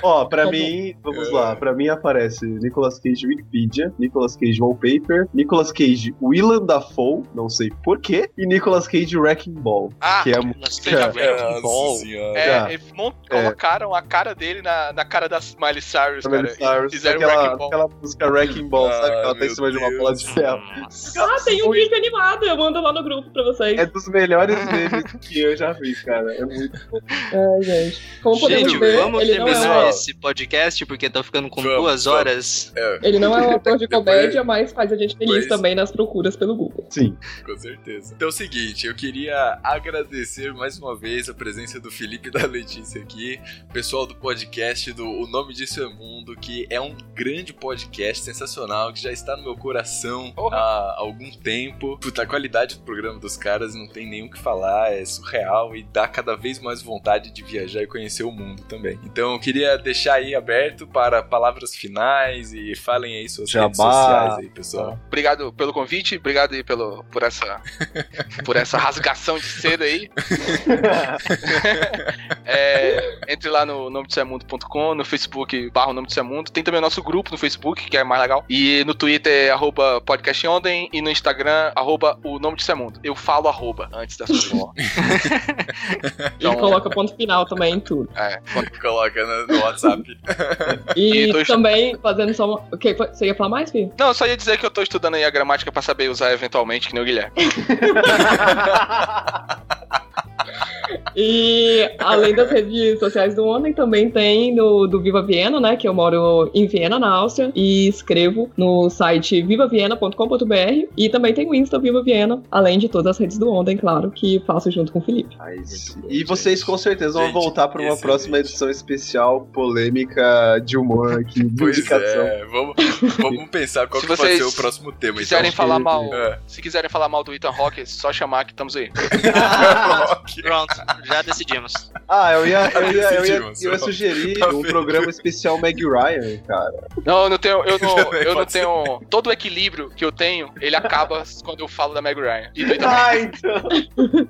F: Ó, pra mim, vamos lá. Pra mim aparece Nicolas Cage Wikipedia, Nicolas Cage Wallpaper, Nicolas Cage Willem Dafoe, não sei porquê, e Nicolas Cage Wrecking Ball.
E: Ah,
F: que é a
E: Nicolas. Cage Wrecking
C: Nossa
E: Ball. É,
F: Já.
E: eles
F: É.
E: colocaram a cara dele na, na cara da Miley Cyrus,
F: Miley
E: cara.
F: Cyrus,
E: fizeram
F: aquela,
E: Wrecking Ball.
F: aquela música Wrecking Ball, sabe? Que ela tá em cima de uma bola de ferro.
D: Ah, tem um vídeo animado, eu mando lá no grupo pra vocês.
F: É dos melhores memes que eu já vi, cara. É muito bom.
D: Ai, gente. Como podemos
B: Gente,
D: ver,
B: vamos
D: não,
B: terminar
D: é,
B: esse podcast porque tá ficando com duas horas.
C: É,
D: ele não é um ator de comédia, mas faz a gente feliz
C: Depois-
D: também nas procuras pelo Google.
F: Sim.
C: com certeza. Então é o seguinte, eu queria agradecer mais uma vez a presença do Felipe e da Letícia aqui, pessoal do podcast do O Nome Disso é Mundo, que é um grande podcast sensacional, que já está no meu coração há algum tempo. Puta, a qualidade do programa dos caras não tem nem o que falar, é surreal e dá cada vez mais vontade de viajar e conhecer o mundo também. Então eu queria deixar aí aberto para palavras finais e falem aí suas redes
F: Jabá.
C: sociais aí, pessoal.
E: Obrigado pelo convite, obrigado aí pelo, por, essa, por essa rasgação de seda aí. É, entre lá no nome no Facebook barra o nome do. Tem também o nosso grupo no Facebook, que é mais legal. E no Twitter é arroba podcast ontem e no Instagram, arroba o nome do. Eu falo arroba antes das coisas.
D: Ele coloca ponto final também em tudo.
E: É,
C: Coloca no, no WhatsApp.
D: E
E: E
D: também fazendo só uma... O que? Você ia falar mais, filho?
E: Não, eu só ia dizer que eu tô estudando aí a gramática pra saber usar eventualmente, que nem o Guilherme.
D: E além das redes sociais do Ontem, também tem no, do Viva Viena, né? Que eu moro em Viena, na Áustria, e escrevo no site vivaviena.com.br. E também tem o Insta Viva Viena, além de todas as redes do Ontem, claro, que faço junto com o Felipe.
F: E vocês com certeza vão
C: Gente,
F: voltar para uma
C: excelente.
F: próxima edição especial polêmica de humor aqui de
C: Pois
F: indicação.
C: é, vamos, vamos pensar qual
E: Se
C: que vai
E: vocês
C: ser o próximo tema.
E: quiserem
C: então.
E: falar mal,
C: É.
E: se quiserem falar mal do Ethan Hawke, é só chamar que estamos aí.
B: Pronto, já decidimos.
F: Ah, eu ia, eu ia, eu ia, eu ia sugerir
C: Tá
F: um programa especial Meg Ryan, cara.
E: Não, eu não tenho, eu não, eu não tenho todo o equilíbrio que eu tenho, ele acaba quando eu falo da Meg Ryan. E.
F: Ah, então.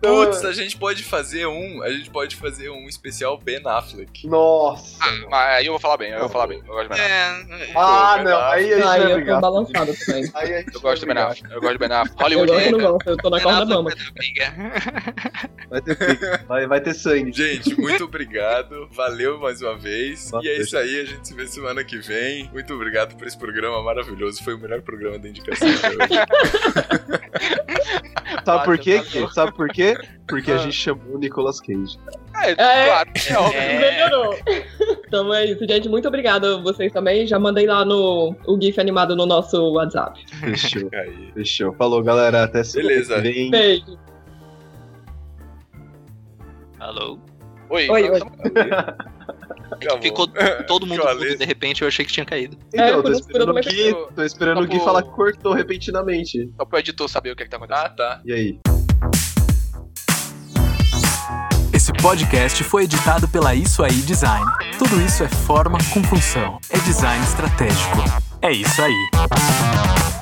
C: Putz, a gente pode fazer um. A gente pode fazer um especial Ben Affleck.
F: Nossa.
E: Mas aí eu vou falar bem, eu vou falar bem. Eu gosto de Ben Affleck.
F: Ah,
C: Pô,
F: não. Aí a gente
D: Aí
F: vai
D: eu tô
F: brigar.
D: balançada também.
E: Eu gosto do
F: vai
E: Ben. Affleck. Eu gosto de Ben Affleck.
D: Eu
E: Hollywood
D: gosto, eu gosto, eu tô na corda bamba.
F: Vai ter. Vai, vai ter sangue.
C: Gente, muito obrigado. Valeu mais uma vez.
F: Nossa,
C: e é isso aí, a gente se vê semana que vem. Muito obrigado por esse programa maravilhoso. Foi o melhor programa da indicação de hoje.
F: Sabe por quê? Sabe por quê? Porque a
E: Ah.
F: gente chamou o Nicolas Cage.
E: É,
D: É.
E: claro. É óbvio.
D: Melhorou. Então é isso, gente. Muito obrigada a vocês também. Já mandei lá no o GIF animado no nosso WhatsApp.
F: Fechou.
C: Aí.
F: Fechou. Falou, galera. Até semana
C: Beleza.
D: Beijo.
B: Alô?
E: Oi,
D: Oi.
B: É ficou todo mundo mudo, de repente eu achei que tinha caído.
F: Então,
D: É,
F: eu tô
D: quando
F: esperando o
D: esperando
F: Gui, tô esperando o Gui falar que cortou repentinamente.
E: Só pro editor saber o que, é que tá acontecendo.
C: Ah, tá.
F: E aí?
Q: Esse podcast foi editado pela Isso Aí Design. Tudo isso é forma com função. É design estratégico. É isso aí.